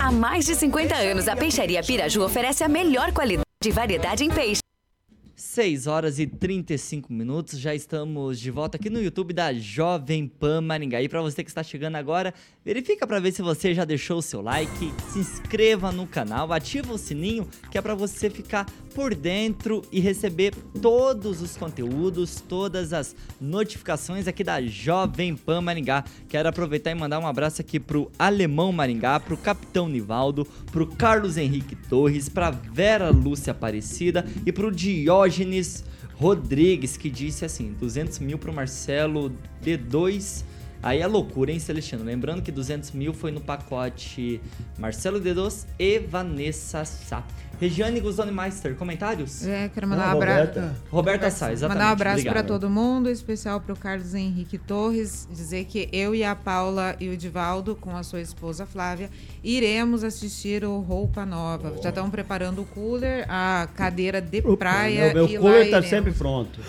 Há mais de 50 anos, a Peixaria Piraju oferece a melhor qualidade e variedade em peixe. 6 horas e 35 minutos, já estamos de volta aqui no YouTube da Jovem Pan Maringá. E para você que está chegando agora, verifica para ver se você já deixou o seu like, se inscreva no canal, ativa o sininho, que é para você ficar por dentro e receber todos os conteúdos, todas as notificações aqui da Jovem Pan Maringá. Quero aproveitar e mandar um abraço aqui pro Alemão Maringá, pro Capitão Nivaldo, pro Carlos Henrique Torres, pra Vera Lúcia Aparecida e pro Diógenes Rodrigues, que disse assim: 200 mil pro Marcelo D2. Aí é loucura, hein, Celestino? Lembrando que 200 mil foi no pacote Marcelo D2 e Vanessa Sá. Regiane Guzoni Meister, comentários? É, quero mandar Ah, um abraço. Roberta. Roberta Sá, exatamente. Mandar um abraço para todo mundo, em especial para o Carlos Henrique Torres, dizer que eu e a Paula e o Divaldo, com a sua esposa Flávia, iremos assistir o Roupa Nova. Já estão preparando o cooler, a cadeira de praia Meu, e meu lá cooler tá iremos. sempre pronto.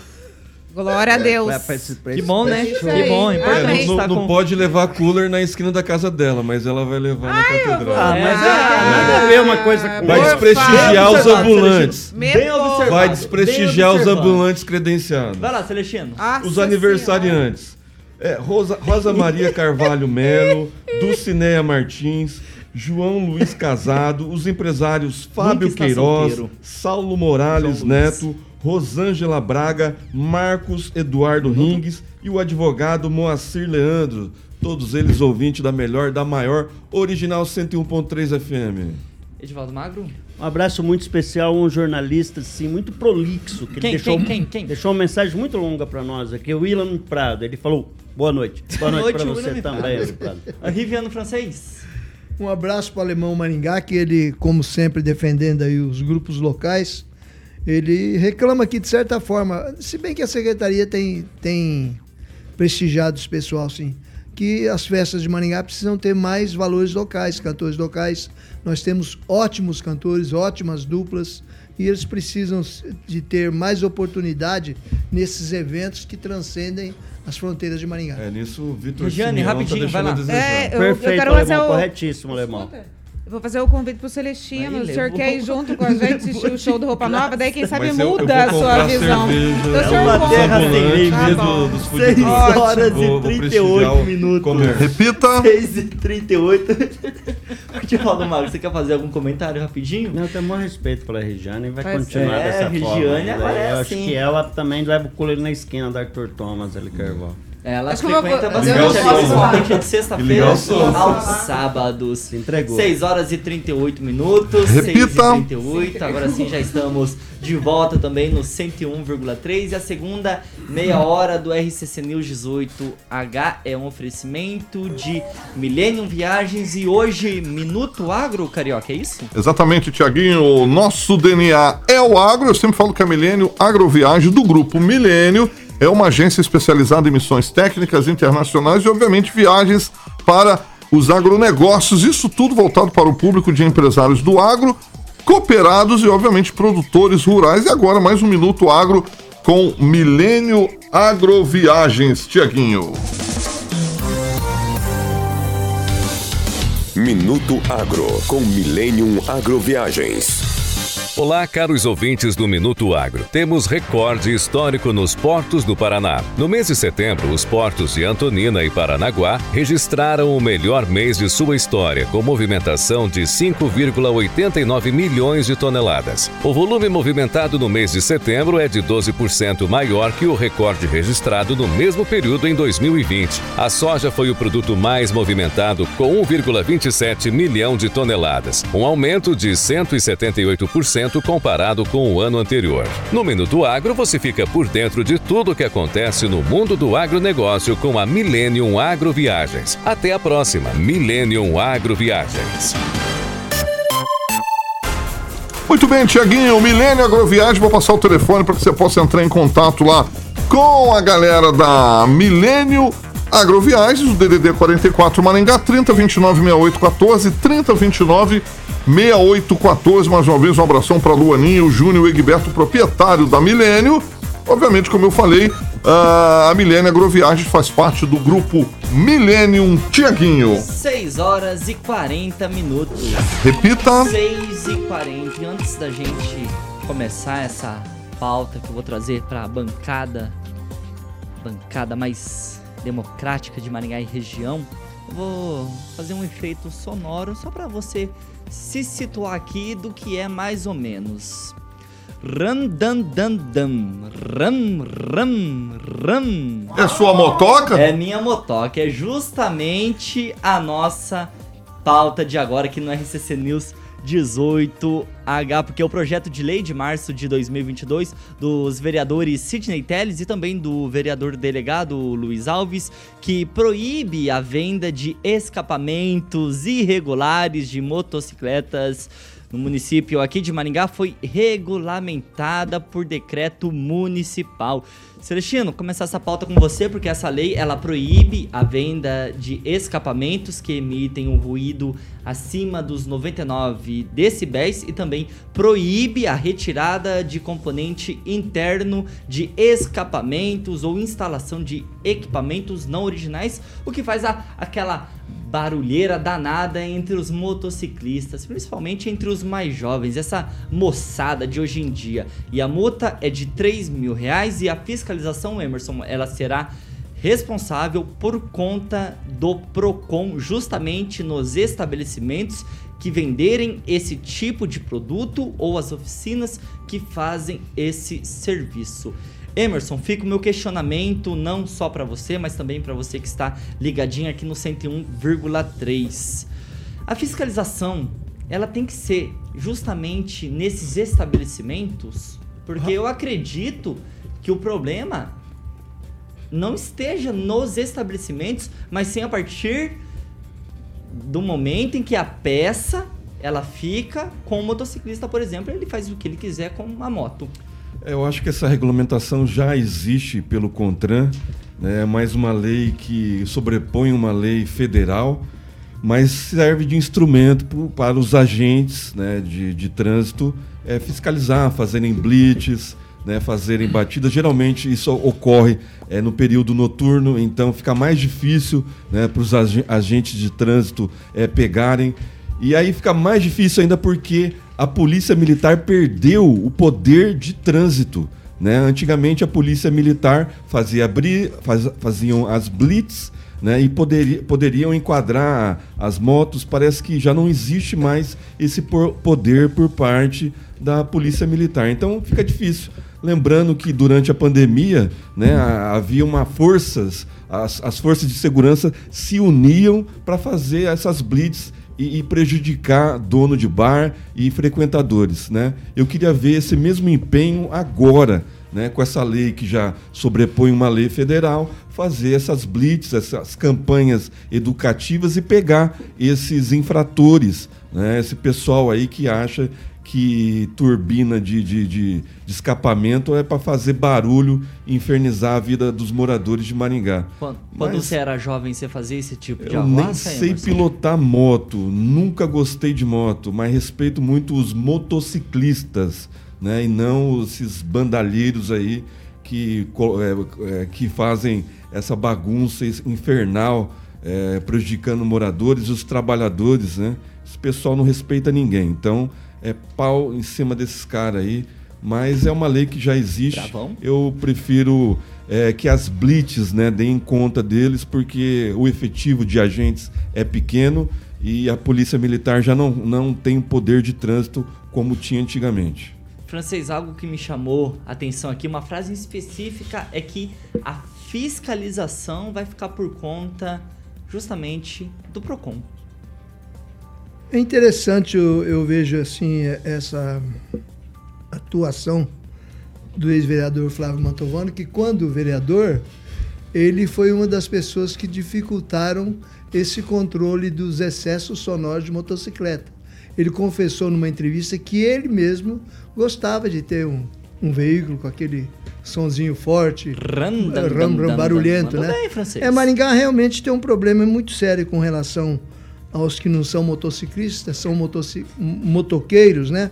Glória a Deus. Pra- pra esse- pra Que bom, né? É isso Que aí. bom, importante É, não, estar não com... pode levar cooler na esquina da casa dela, mas ela vai levar na catedral. Ah, mas É. é, nada a ver uma coisa com Vai desprestigiar os ambulantes. Bem observado. Vai desprestigiar os ambulantes credenciados. Vai lá, Celestino. Nossa Os aniversariantes. É, Rosa, Rosa Maria Carvalho Melo, Dulcineia Martins, João Luiz Casado, os empresários Fábio Queiroz, solteiro. Saulo Morales. Neto, Rosângela Braga, Marcos Eduardo Ringues e o advogado Moacir Leandro. Todos eles ouvintes da melhor, da maior, original 101.3 FM. Edivaldo Magro? Um abraço muito especial a um jornalista assim, muito prolixo. Que Quem, ele deixou, quem, quem, quem? deixou uma mensagem muito longa para nós aqui. O William Prado. Ele falou: Boa noite. Boa noite, para você William também, Prado. Prado. A [laughs] Riviano Francês? Um abraço para o Alemão Maringá, que ele, como sempre, defendendo aí os grupos locais, ele reclama aqui de certa forma, se bem que a secretaria tem, tem prestigiado esse pessoal, sim, que as festas de Maringá precisam ter mais valores locais, cantores locais. Nós temos ótimos cantores, ótimas duplas, e eles precisam de ter mais oportunidade nesses eventos que transcendem as fronteiras de Maringá. É nisso, o Vitor Regiane, Simeão rapidinho, tá vai lá. É, eu, eu Perfeito, quero fazer o... Corretíssimo, alemão. Eu vou fazer o convite pro Celestino. Aí, o senhor quer ir junto com a [laughs] gente assistir o show do Roupa Nova? Daí, quem sabe, Mas eu- eu muda vou a sua visão. cerveja, Então, o é uma terra sem lei Tá mesmo bom. dos 6 food horas Vou- e vou 38 prestigiar o minutos. comércio. Repita. 6 e 38. Edivaldo Magro, você quer fazer algum comentário rapidinho? Não, eu tenho muito respeito pela Regiane e vai Vai continuar. É, dessa Regiane forma. né? agora é eu assim. acho que ela também leva o cooler na esquina do Arthur Thomas ali, Carvalho. Ela Acho frequenta bastante ali, de sexta-feira aos sábados. Se entregou. 6 horas e 38 minutos. Repita. 6 e 38. Agora sim já estamos de volta também no 101,3. E a segunda meia hora do RCC News 18H é um oferecimento de Millennium Viagens e hoje Minuto Agro, Carioca, é isso? Exatamente, Tiaguinho. O nosso DNA é o agro. Eu sempre falo que a Milênio Agroviagem, do grupo Milênio, é uma agência especializada em missões técnicas internacionais e, obviamente, viagens para os agronegócios. Isso tudo voltado para o público de empresários do agro, cooperados e, obviamente, produtores rurais. E agora, mais um Minuto Agro com Milênio Agroviagens, Tiaguinho. Minuto Agro com Millennium Agroviagens. Olá, caros ouvintes do Minuto Agro. Temos recorde histórico nos portos do Paraná. No mês de setembro, os portos de Antonina e Paranaguá registraram o melhor mês de sua história, com movimentação de 5,89 milhões de toneladas. O volume movimentado no mês de setembro é de 12% maior que o recorde registrado no mesmo período em 2020. A soja foi o produto mais movimentado, com 1,27 milhão de toneladas, um aumento de 178% comparado com o ano anterior. No Minuto Agro, você fica por dentro de tudo o que acontece no mundo do agronegócio com a Millennium Agroviagens. Até a próxima, Millennium Agroviagens. Muito bem, Tiaguinho, Milênio Agroviagem, vou passar o telefone para que você possa entrar em contato lá com a galera da Milênio Agroviagens, o DDD 44 Maringá, 3029 6814, 3029 6814. Mais uma vez, um abração para Luaninho, o Júnior Egberto, proprietário da Milênio. Obviamente, como eu falei, a Milênio Agroviagens faz parte do grupo Millennium Tiaguinho. 6 horas e 40 minutos. Repita. 6 e 40. E antes da gente começar essa pauta que eu vou trazer para a bancada, bancada mais democrática de Maringá e região, eu vou fazer um efeito sonoro só para você se situar aqui do que é mais ou menos. Ram dan dan dan. Ram ram ram. É sua motoca? É minha motoca, é justamente a nossa pauta de agora aqui no RCC News 18H, porque é o projeto de lei de março de 2022 dos vereadores Sidney Telles e também do vereador delegado Luiz Alves, que proíbe a venda de escapamentos irregulares de motocicletas no município aqui de Maringá foi regulamentada por decreto municipal. Celestino, começar essa pauta com você, porque essa lei ela proíbe a venda de escapamentos que emitem um ruído acima dos 99 decibéis e também proíbe a retirada de componente interno de escapamentos ou instalação de equipamentos não originais, o que faz a, aquela barulheira danada entre os motociclistas, principalmente entre os mais jovens, essa moçada de hoje em dia. E a multa é de 3 mil reais e a fiscalização, Emerson, ela será responsável por conta do PROCON, justamente nos estabelecimentos que venderem esse tipo de produto ou as oficinas que fazem esse serviço. Emerson, fica o meu questionamento não só para você, mas também para você que está ligadinho aqui no 101,3. A fiscalização, ela tem que ser justamente nesses estabelecimentos, porque eu acredito que o problema não esteja nos estabelecimentos, mas sim a partir do momento em que a peça ela fica com o motociclista, por exemplo, ele faz o que ele quiser com a moto. Eu acho que essa regulamentação já existe pelo CONTRAN, né? é mais uma lei que sobrepõe uma lei federal, mas serve de instrumento para os agentes né, de, de trânsito é, fiscalizar, fazerem blitz, né, fazerem batidas. Geralmente isso ocorre é, no período noturno, então fica mais difícil né, para os agentes de trânsito é, pegarem. E aí fica mais difícil ainda porque a polícia militar perdeu o poder de trânsito. Né? Antigamente a polícia militar fazia faz, faziam as blitz né? e poderia, poderiam enquadrar as motos. Parece que já não existe mais esse poder por parte da polícia militar. Então fica difícil. Lembrando que durante a pandemia né, havia uma forças, as, as forças de segurança se uniam para fazer essas blitz e, e, prejudicar dono de bar e frequentadores. Né? Eu queria ver esse mesmo empenho agora, né, com essa lei que já sobrepõe uma lei federal, fazer essas blitz, essas campanhas educativas e pegar esses infratores, né, esse pessoal aí que acha que turbina de, de, de, de escapamento é para fazer barulho e infernizar a vida dos moradores de Maringá. Quando, quando você era jovem, você fazia esse tipo de Eu nem sei pilotar moto, nunca gostei de moto, mas respeito muito os motociclistas, né? E não esses bandalheiros aí que, é, é, que fazem essa bagunça infernal, é, prejudicando moradores e os trabalhadores, né? Esse pessoal não respeita ninguém. Então, é pau em cima desses caras aí. Mas é uma lei que já existe. Travão. Eu prefiro é, que as blitz né, deem conta deles, porque o efetivo de agentes é pequeno e a polícia militar já não, não tem poder de trânsito como tinha antigamente. Francês, algo que me chamou a atenção aqui, uma frase específica é que a fiscalização vai ficar por conta justamente do PROCON. É interessante, eu, eu vejo assim, essa atuação do ex-vereador Flávio Mantovani, que quando vereador, ele foi uma das pessoas que dificultaram esse controle dos excessos sonoros de motocicleta. Ele confessou numa entrevista que ele mesmo gostava de ter um, um veículo com aquele sonzinho forte, ram, ram, ram, barulhento, né? Bem, é, Maringá realmente tem um problema muito sério com relação aos que não são motociclistas, são motoci motoqueiros, né?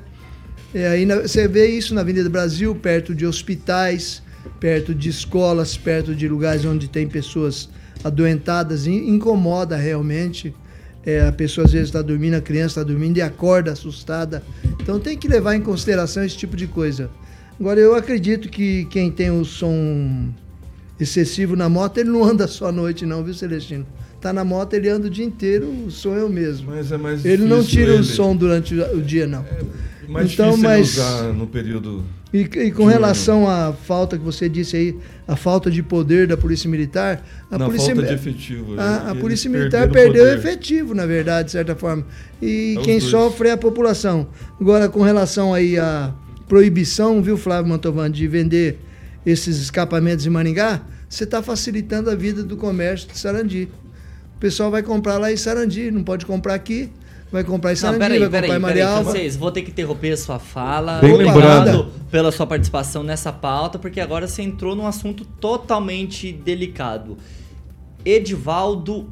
E aí você vê isso na Avenida Brasil, perto de hospitais, perto de escolas, perto de lugares onde tem pessoas adoentadas, incomoda realmente. É, a pessoa às vezes está dormindo, a criança está dormindo e acorda assustada. Então tem que levar em consideração esse tipo de coisa. Agora eu acredito que quem tem o som excessivo na moto, ele não [laughs] anda só à noite, não, viu, Celestino? Tá na moto, ele anda o dia inteiro, o som é o mesmo. Mas é mais ele não tira ele. o som durante o dia, não. É, Mais então, mas usar no período. e, e com relação à falta que você disse aí, a falta de poder da polícia militar, a polícia falta de efetivo, A, a polícia militar o perdeu poder. efetivo, na verdade, de certa forma. E É quem sofre é a população. Agora, com relação aí à proibição, viu, Flávio Mantovani, de vender esses escapamentos em Maringá, você está facilitando a vida do comércio de Sarandi. O pessoal vai comprar lá em Sarandi, não pode comprar aqui, vai comprar em Não, Sarandi, peraí, vai peraí, comprar em peraí, Marialva. francês, vou ter que interromper a sua fala. Bem Obrigado lembrado. pela sua participação nessa pauta, porque agora você entrou num assunto totalmente delicado. Edivaldo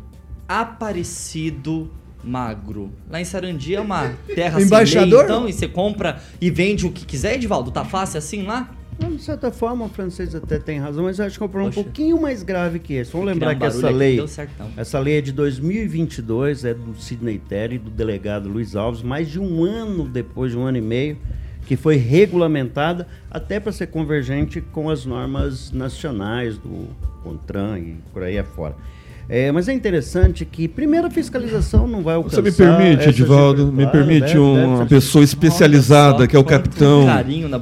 Aparecido Magro. Lá em Sarandi é uma terra sem Embaixador? lei, então, e você compra e vende o que quiser, Edivaldo? Tá fácil assim lá? De certa forma, o francês até tem razão, mas eu acho que é um problema um pouquinho mais grave que esse. Vamos lembrar um que essa lei, essa lei é de 2022, é do Sidney Terry, do delegado Luiz Alves, mais de um ano depois, de um ano e meio, que foi regulamentada até para ser convergente com as normas nacionais do CONTRAN e por aí afora. É, mas é interessante que, primeiro, a fiscalização não vai alcançar... Você me permite, Edivaldo, me permite deve- uma deve- pessoa especializada, só, que é o capitão.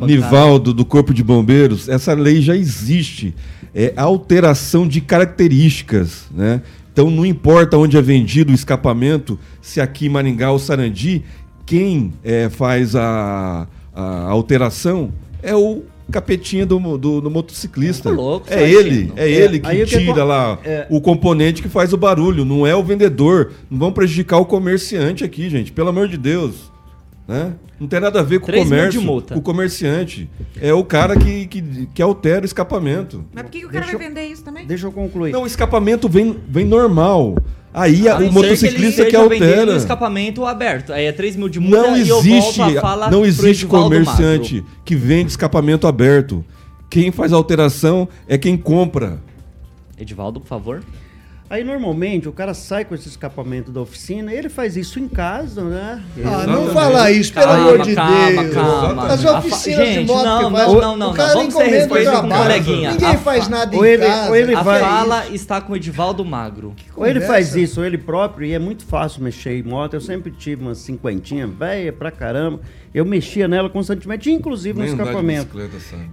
Nivaldo, do Corpo de Bombeiros. Essa lei já existe. É alteração de características, né? Então não importa onde é vendido o escapamento, se aqui em Maringá ou Sarandi, quem é, faz a, a alteração é o capetinha do, do, do motociclista. Tá louco, é ele, ensino. é ele que aí que tira acon- lá é. o componente que faz o barulho, não é o vendedor. Não vão prejudicar o comerciante aqui, gente, pelo amor de Deus. Né? Não tem nada a ver com o 3 mil de comércio, com o comerciante. É o cara que, que, que altera o escapamento. Mas por que, que o cara Deixa vai eu- vender isso também? Deixa eu concluir. Não, o escapamento vem, vem normal. Aí a- o motociclista que, esteja vendendo altera. um escapamento aberto. Aí é 3 mil de multa Não e eu existe, volto a fala não existe comerciante que vende escapamento aberto. Quem faz alteração é quem compra. Edivaldo, por favor. Aí normalmente o cara sai com esse escapamento da oficina, ele faz isso em casa, né? Ah, não fala isso, pelo Calma, amor de calma, Deus. calma. As oficinas de Gente, moto não, que faz, não, não, o cara não. Vamos ser respeito com o coleguinha. Ninguém A faz fa- nada em ele- casa. ele A vai- fala está com o Edivaldo Magro. Ou ele faz isso, ou ele próprio, e é muito fácil mexer em moto. Eu sempre tive uma cinquentinha, velha pra caramba. Eu mexia nela constantemente, inclusive no Nem de escapamento.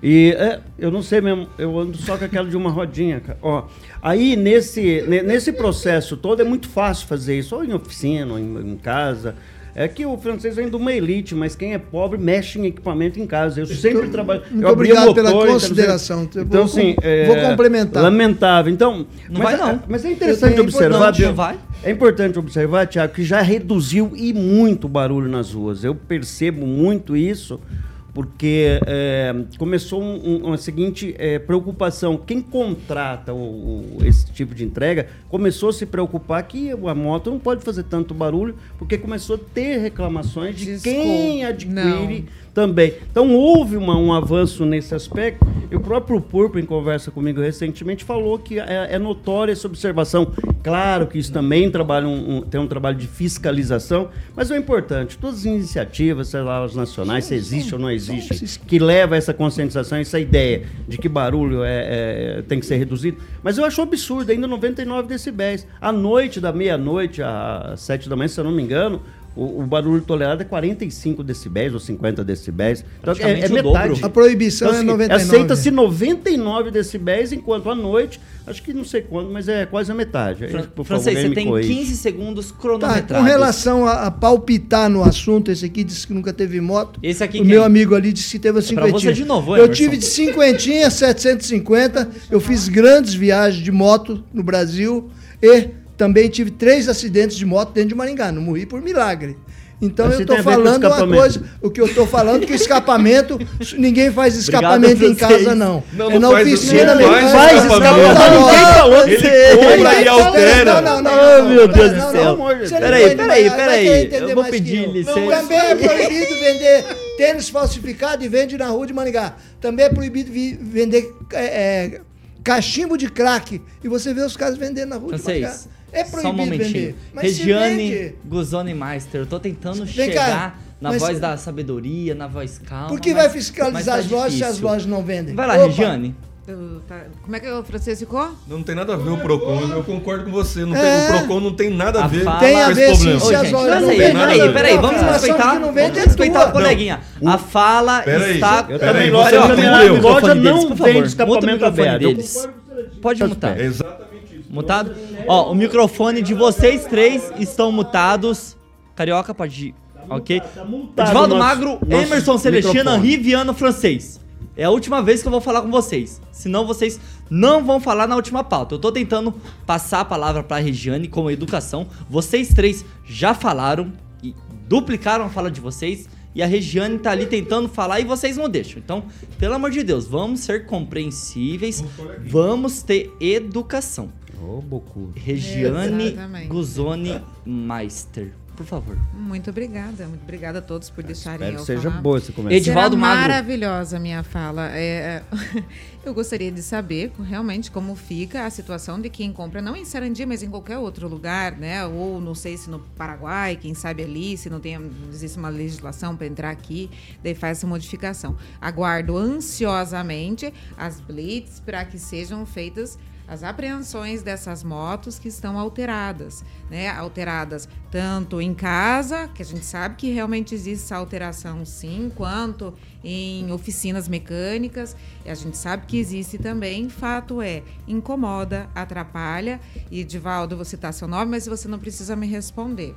E é, eu não sei mesmo, eu ando só com aquela de uma rodinha. cara. Ó, aí nesse, ne- nesse processo todo é muito fácil fazer isso, ou em oficina, ou em, em casa. É que o francês vem de uma elite, mas quem é pobre mexe em equipamento em casa. Eu sempre trabalho. muito obrigado pela motor, então, consideração. Eu Então, vou assim, com- é, vou complementar. Lamentável. Então, Não mas, vai, não. é- Mas é interessante observar, não vai? é importante observar, Tiago, que já reduziu e muito o barulho nas ruas. Eu percebo muito isso porque é, começou um- um- uma seguinte é, preocupação. Quem contrata o- o- esse tipo de entrega começou a se preocupar que a moto não pode fazer tanto barulho, porque começou a ter reclamações de Desculpa. quem adquire também. Então houve uma- um avanço nesse aspecto. E o próprio Purpo, em conversa comigo recentemente, falou que é, é notória essa observação. Claro que isso também trabalha um- um- tem um trabalho de fiscalização, mas é importante. Todas as iniciativas, sei lá, as nacionais, se existe ou não existe, que leva a essa conscientização, essa ideia de que barulho é, é- tem que ser reduzido. Mas eu acho absurdo, ainda 99 decibéis. À noite, da meia-noite às 7 da manhã, se eu não me engano, o, o barulho tolerado é 45 decibéis ou 50 decibéis. Então, é, é metade. dobro. A proibição Então, é assim, 99. Aceita-se 99 decibéis, enquanto à noite, acho que não sei quanto, mas é quase a metade. Aí, por Francês, favor, você tem corrige. 15 segundos Tá, cronometrados. com relação a, a palpitar no assunto, esse aqui disse que nunca teve moto. Esse aqui o quem? meu amigo ali disse que teve a É pra cinquentinha. você de novo, Eu tive de cinquentinha, 750. Eu fiz grandes viagens de moto no Brasil e também tive três acidentes de moto dentro de Maringá. Não morri por milagre. Então Mas eu estou falando uma coisa, o que eu estou falando é que o escapamento, [laughs] ninguém faz escapamento em francês. casa não. Não, é não na faz- oficina não mesmo. faz Faz escapamento. escapamento. Ninguém falou que você- compra e altera. Não, não, não. Oh, não, meu não, Deus não, do não, céu. não, não Peraí, peraí, peraí. Eu vou pedir licença. Também é proibido vender tênis falsificado e vende na rua de Maringá. Também é proibido vender é, é, cachimbo de crack. E você vê os caras vendendo na rua de Maringá. É só um proibido momentinho. vender. Mas se Regiane vende. Guzoni Meister, eu tô tentando Vem cá, chegar na mas- voz da sabedoria, na voz calma. Por que vai fiscalizar tá as lojas se as lojas não vendem? Vai lá, Opa, Regiane. Tá- como é que o francês ficou? Não tem nada a ver o Procon, eu concordo com você. Não É. tem, o Procon não tem nada a, A ver fala- Tem a ver esse sim, problema. se as gente, peraí, não peraí, peraí, peraí, Não, vamos a respeitar, não vamos é respeitar o coleguinha. Não, A fala Peraí, está... loja, deles, não tem favor. Muta o escapamento aberto. Pode mutar. É exatamente. Mutado? Ó, o microfone de vocês três estão mutados. Carioca, pode ir. Ok? nosso- Magro, Emerson Celestino, microfone. Henri Viano Francês. É a última vez que eu vou falar com vocês. Senão vocês não vão falar na última pauta. Eu tô tentando passar a palavra pra Regiane como educação. Vocês três já falaram e duplicaram a fala de vocês. E a Regiane tá ali tentando falar e vocês não deixam. Então, pelo amor de Deus, vamos ser compreensíveis. Vamos ter educação. Ô. Regiane Exatamente. Guzoni Meister. Por favor. Muito obrigada, muito obrigada a todos por deixarem Espero eu que seja falar. boa esse comentário. Edivaldo Magro. maravilhosa a minha fala. É, [laughs] eu gostaria de saber realmente como fica a situação de quem compra, não em Sarandi, mas em qualquer outro lugar, né? Ou não sei se no Paraguai, quem sabe ali, se não tem, existe uma legislação para entrar aqui, daí faz essa modificação. Aguardo ansiosamente as blitz para que sejam feitas as apreensões dessas motos que estão alteradas, né? Alteradas tanto em casa, que a gente sabe que realmente existe essa alteração sim, quanto em oficinas mecânicas, e a gente sabe que existe também. Fato é, incomoda, atrapalha. E Divaldo, vou citar seu nome, mas você não precisa me responder.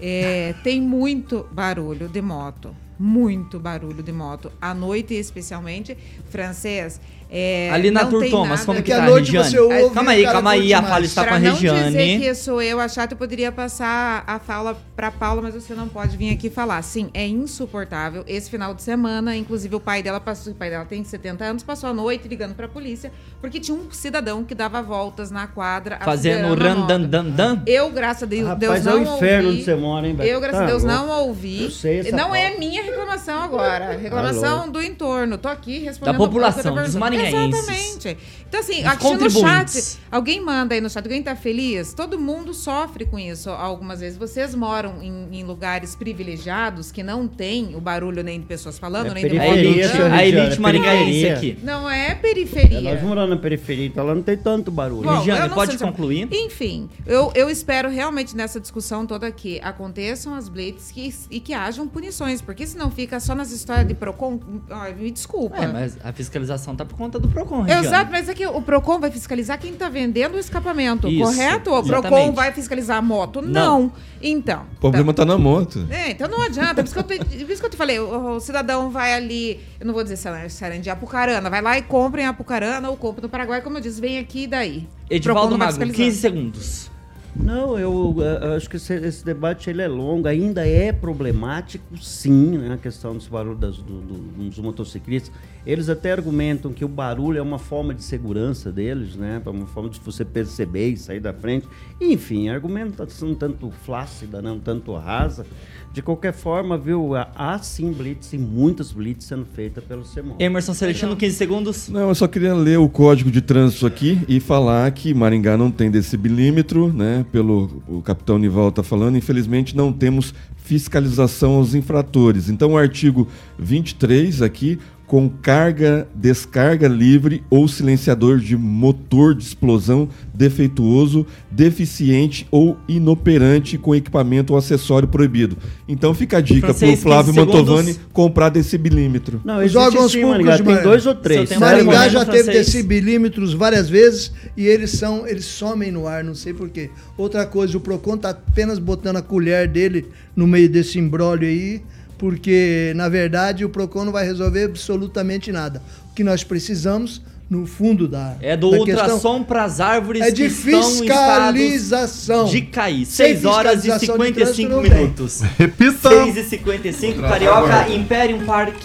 É, tem muito barulho de moto. Muito barulho de moto. À noite, especialmente, francês. É, Ali na Tour Thomas, como É que que tá, noite Regiane? você ouve calma o aí, calma aí, a fala está com a Pra não dizer Regiane. que sou eu a chata, eu poderia passar a fala para Paula, mas você não pode vir aqui falar. Sim, é insuportável. Esse final de semana, inclusive o pai dela passou, o pai dela tem 70 anos, passou a noite ligando para a polícia, porque tinha um cidadão que dava voltas na quadra Fazendo a randandandan. Eu, graças a Deus, Rapaz, Deus é o não inferno ouvi. onde você mora, hein, Beto? Eu, graças a Tá Deus, louco. não ouvi. Eu sei essa não é minha reclamação agora. Reclamação louco. do entorno. Tô aqui respondendo Da população, o dos perguntando. Maringaenses. Exatamente. Então, assim, aqui no chat, alguém manda aí no chat, alguém tá feliz? Todo mundo sofre com isso algumas vezes. Vocês moram em, em lugares privilegiados que não tem o barulho nem de pessoas falando, É nem de A periferia, a Regiane, elite é maringaense aqui. Não é É, periferia. nós moramos na periferia, então lá não tem tanto barulho. Bom, Regiane, pode concluir? Enfim, eu, eu espero realmente nessa discussão toda que aconteçam as blitz que- e que hajam punições, porque senão fica só nas histórias de Procon. Ai, me desculpa. É, mas a fiscalização tá por conta do Procon, Regiane. Exato, mas é que o Procon vai fiscalizar quem está vendendo o escapamento, Isso, correto? O Procon vai fiscalizar a moto? Não. Não. Então. O problema tá na moto. É, então não adianta. Por isso que eu te, por isso que eu te falei, o, o cidadão vai ali, eu não vou dizer Saran- Sarandi, Apucarana, vai lá e compra em Apucarana ou compra no Paraguai, como eu disse, vem aqui e daí. Edivaldo fiscalizar. 15 segundos. Não, eu, eh, acho que esse, esse debate ele é longo, ainda é problemático, sim, né, a questão dos barulhos das- do- do- dos motociclistas. Eles até argumentam que o barulho é uma forma de segurança deles, né, é uma forma de você perceber e sair da frente. Enfim, argumentação tanto flácida, não tanto rasa. De qualquer forma, viu, há- sim blitz e muitas blitz sendo feitas pelo CEMON. Emerson Celestino, 15 segundos. Não, eu só queria ler o código de trânsito aqui e falar que Maringá não tem decibilímetro, né? Pelo o capitão Nival está falando, infelizmente não temos fiscalização aos infratores. Então o artigo 23 aqui com carga, descarga livre ou silenciador de motor de explosão defeituoso, deficiente ou inoperante com equipamento ou acessório proibido. Então fica a dica Francês, pro Flávio 15 segundos. Mantovani comprar decibilímetro. Não, Os órgãos sim, públicos Maringá, de tem dois ou três. Maringá já teve francês. decibelímetros várias vezes e eles são, eles somem no ar, não sei porquê. Outra coisa, o Procon tá apenas botando a colher dele no meio desse embrólio aí, porque na verdade o Procon não vai resolver absolutamente nada. O que nós precisamos no fundo da É do da ultrassom pras árvores é de que estão em estado fiscalização. de cair. Sem 6 horas e fiscalização de 55 trânsito não tem. minutos. Repita. 6 e 55, Carioca, Imperium Park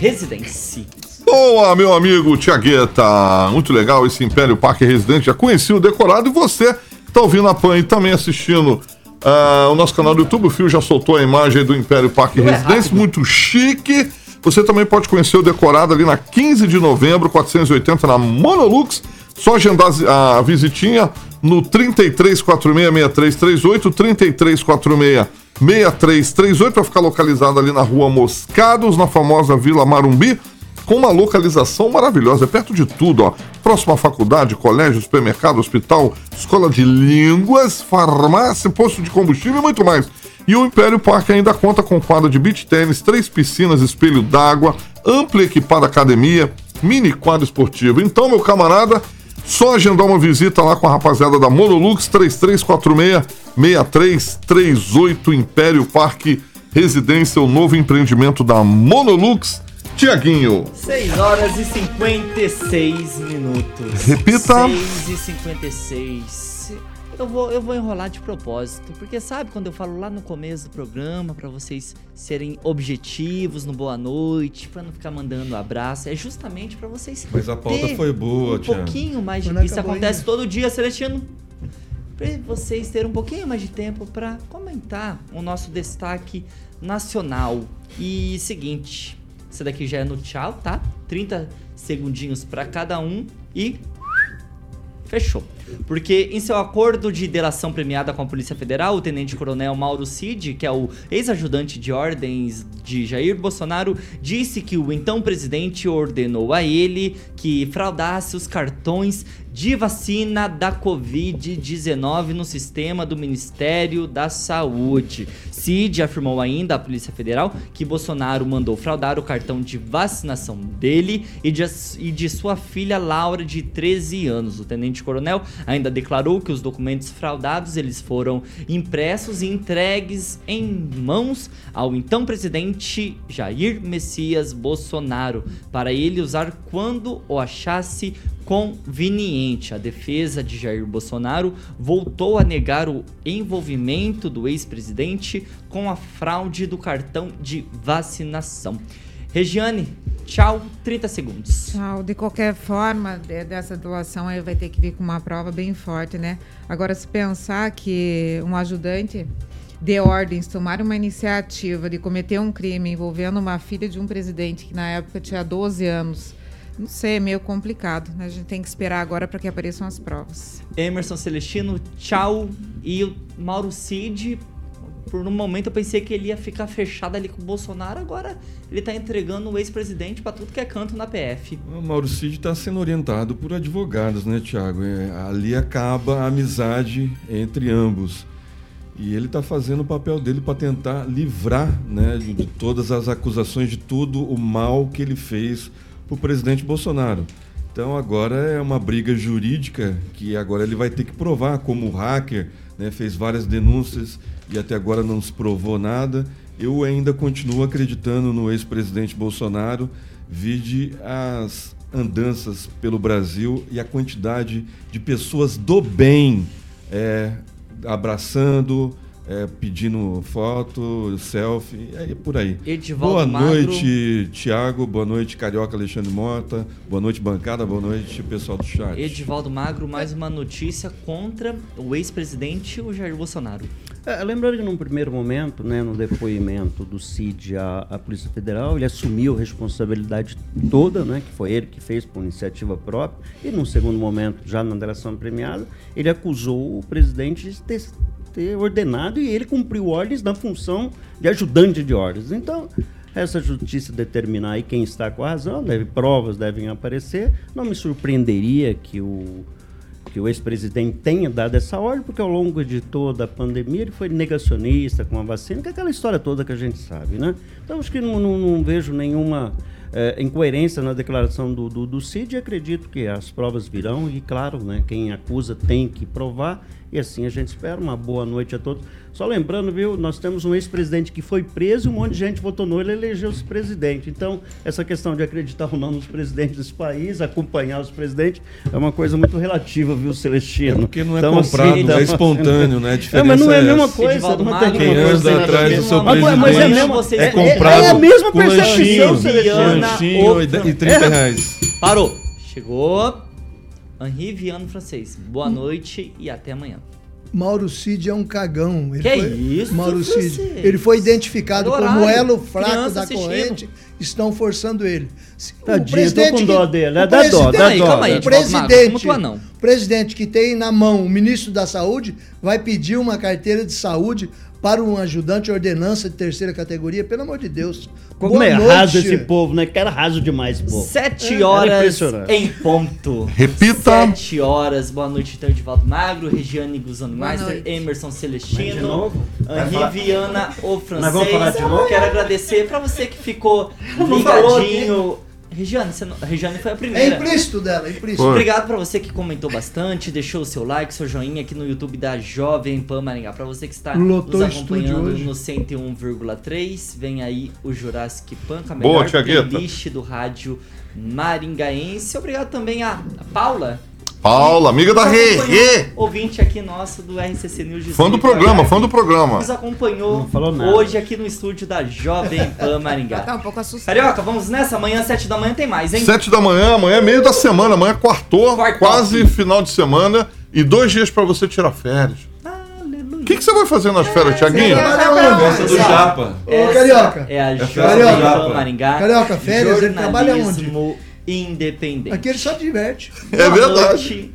Residence. Boa, meu amigo Tiagueta. Muito legal esse Império Parque Residente. Já conheci o decorado e você que tá ouvindo a PAN e também assistindo ah, o nosso canal do YouTube. O Fio já soltou a imagem do Império Parque é Residência, muito chique. Você também pode conhecer o decorado ali na 15 de novembro, 480, na Monolux. Só agendar a visitinha no 3346-6338, 3346-6338, para ficar localizado ali na rua Moscados, na famosa Vila Marumbi. Com uma localização maravilhosa, perto de tudo, ó. Próxima faculdade, colégio, supermercado, hospital, escola de línguas, farmácia, posto de combustível e muito mais. E o Império Parque ainda conta com quadra de beach tênis, três piscinas, espelho d'água, ampla e equipada academia, mini quadro esportivo. Então, meu camarada, só agendar uma visita lá com a rapaziada da Monolux 3346-6338 Império Parque Residência, o novo empreendimento da Monolux. Tiaguinho. 6 horas e 56 minutos. Repita. 6 e 56. Eu vou, eu vou enrolar de propósito, porque sabe quando eu falo lá no começo do programa para vocês serem objetivos no boa noite, para não ficar mandando abraço, é justamente para vocês Mas a pauta ter foi boa, um Tiago. pouquinho mais de isso acontece ainda. todo dia, Celestino. Para vocês terem um pouquinho mais de tempo para comentar o nosso destaque nacional. E seguinte, esse daqui já é no tchau, tá? 30 segundinhos para cada um e fechou. Porque em seu acordo de delação premiada com a Polícia Federal, o tenente-coronel Mauro Cid, que é o ex-ajudante de ordens de Jair Bolsonaro, disse que o então presidente ordenou a ele que fraudasse os cartões de vacina da Covid-19 no sistema do Ministério da Saúde. Cid afirmou ainda à Polícia Federal que Bolsonaro mandou fraudar o cartão de vacinação dele e de, e de sua filha Laura, de 13 anos. O tenente-coronel ainda declarou que os documentos fraudados eles foram impressos e entregues em mãos ao então presidente Jair Messias Bolsonaro para ele usar quando o achasse conveniente. A defesa de Jair Bolsonaro voltou a negar o envolvimento do ex-presidente com a fraude do cartão de vacinação. Regiane, tchau, 30 segundos. Tchau. De qualquer forma, de- dessa doação aí vai ter que vir com uma prova bem forte, né? Agora, se pensar que um ajudante de ordens tomar uma iniciativa de cometer um crime envolvendo uma filha de um presidente que na época tinha 12 anos, não sei, é meio complicado. né? A gente tem que esperar agora para que apareçam as provas. Emerson Celestino, tchau. E o Mauro Cid, por um momento eu pensei que ele ia ficar fechado ali com o Bolsonaro, agora ele tá entregando o ex-presidente pra tudo que é canto na PF. O Mauro Cid está sendo orientado por advogados, né, Tiago? ali acaba a amizade entre ambos. E ele está fazendo o papel dele para tentar livrar né, de, de todas as acusações, de todo o mal que ele fez para o presidente Bolsonaro. Então agora é uma briga jurídica que agora ele vai ter que provar como hacker né, fez várias denúncias e até agora não se provou nada. Eu ainda continuo acreditando no ex-presidente Bolsonaro, vide as andanças pelo Brasil e a quantidade de pessoas do bem é, abraçando, é, pedindo foto, selfie, é por aí. Edivaldo Boa Magro. noite, Tiago. Boa noite, Carioca Alexandre Mota. Boa noite, bancada. Boa noite, pessoal do chat. Edivaldo Magro, mais uma notícia contra o ex-presidente, o Jair Bolsonaro. É, lembrando que num primeiro momento, né, no depoimento do CID à, à Polícia Federal, ele assumiu a responsabilidade toda, né, que foi ele que fez por iniciativa própria, e num segundo momento, já na delação premiada, ele acusou o presidente de ter, ter ordenado e ele cumpriu ordens na função de ajudante de ordens. Então, essa justiça determinar aí quem está com a razão, deve, provas devem aparecer. Não me surpreenderia que o que o ex-presidente tenha dado essa ordem, porque ao longo de toda a pandemia ele foi negacionista com a vacina, que é aquela história toda que a gente sabe, né? Então acho que não, não- não vejo nenhuma eh, incoerência na declaração do, do, do Cid e acredito que as provas virão e, claro, né, quem acusa tem que provar e assim a gente espera. Uma boa noite a todos. Só lembrando, viu, nós temos um ex-presidente que foi preso e um monte de gente votou no ele elegeu-se presidente. Então, essa questão de acreditar ou não nos presidentes desse país, acompanhar os presidentes, é uma coisa muito relativa, viu, Celestino? É porque não é Então, comprado, então, é espontâneo, né? A É, mas não é a é mesma coisa. Não tem Quem anda nada a atrás ver. do seu Mas- presidente mas é, Vocês é é- comprado é a mesma com percepção, lanchinho, lanchinho e e 30 reais. Parou. Chegou. Henri Viano Francês. Boa noite e até amanhã. Mauro Cid é um cagão. Ele Que foi, isso, Mauro Cid. Ele foi identificado como elo fraco Criança da assistindo. corrente. Estão forçando ele. Se- o Tadinho, tô com dó dele, é dá dó, presidente- dá dó. calma aí, o presidente, o presidente que tem na mão o ministro da Saúde vai pedir uma carteira de saúde para um ajudante ordenança de terceira categoria, pelo amor de Deus. Como Boa é noite. raso esse povo, né? Que era raso demais esse povo. Sete Era horas impressionante. em ponto. Repita. Sete horas. Boa noite, então, Edivaldo Magro, Regiane Guzano Meister. Emerson Mas de Celestino, novo? Vai Henri falar- Viana, o francês. vamos falar de novo? Quero agradecer pra você que ficou ligadinho. Regiane, você não- a Regiane foi a É primeira. implícito dela, é implícito. Foi. Obrigado pra você que comentou bastante, deixou o seu like, seu joinha aqui no YouTube da Jovem Pan Maringá. Pra você que está Lotou nos acompanhando no 101,3, vem aí o Jurassic Pan com a Boa, melhor Tiagueta. playlist do rádio maringaense. Obrigado também a Paula. Paula, amiga da Rê. Ouvinte aqui nosso do RCC News. de Fã do programa, fã do programa. Nos acompanhou Não falou nada. hoje aqui no estúdio da Jovem Pan Maringá. Tá um pouco assustado. Carioca, vamos nessa? Amanhã, 7 da manhã, tem mais, hein? Sete da manhã, amanhã é meio da semana, amanhã é quartou, quase final de semana e dois dias pra você tirar férias. O que, que você vai fazer nas férias, Tiaguinho? Trabalha onde? Festa do Japa. Ô, Carioca. É a É Jovem. Pan Maringá. Carioca, férias, ele trabalha onde? Independente. Aqui ele só diverte. É Boa verdade. noite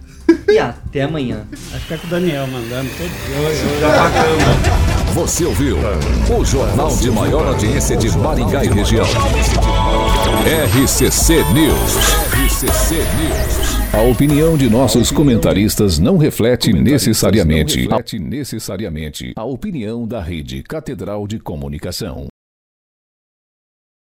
E até amanhã. Vai ficar com o Daniel mandando todo dia. Você ouviu o jornal de maior audiência de Maringá e região. RCC News. RCC News. A opinião de nossos comentaristas não reflete necessariamente, reflete necessariamente a opinião da Rede Catedral de Comunicação.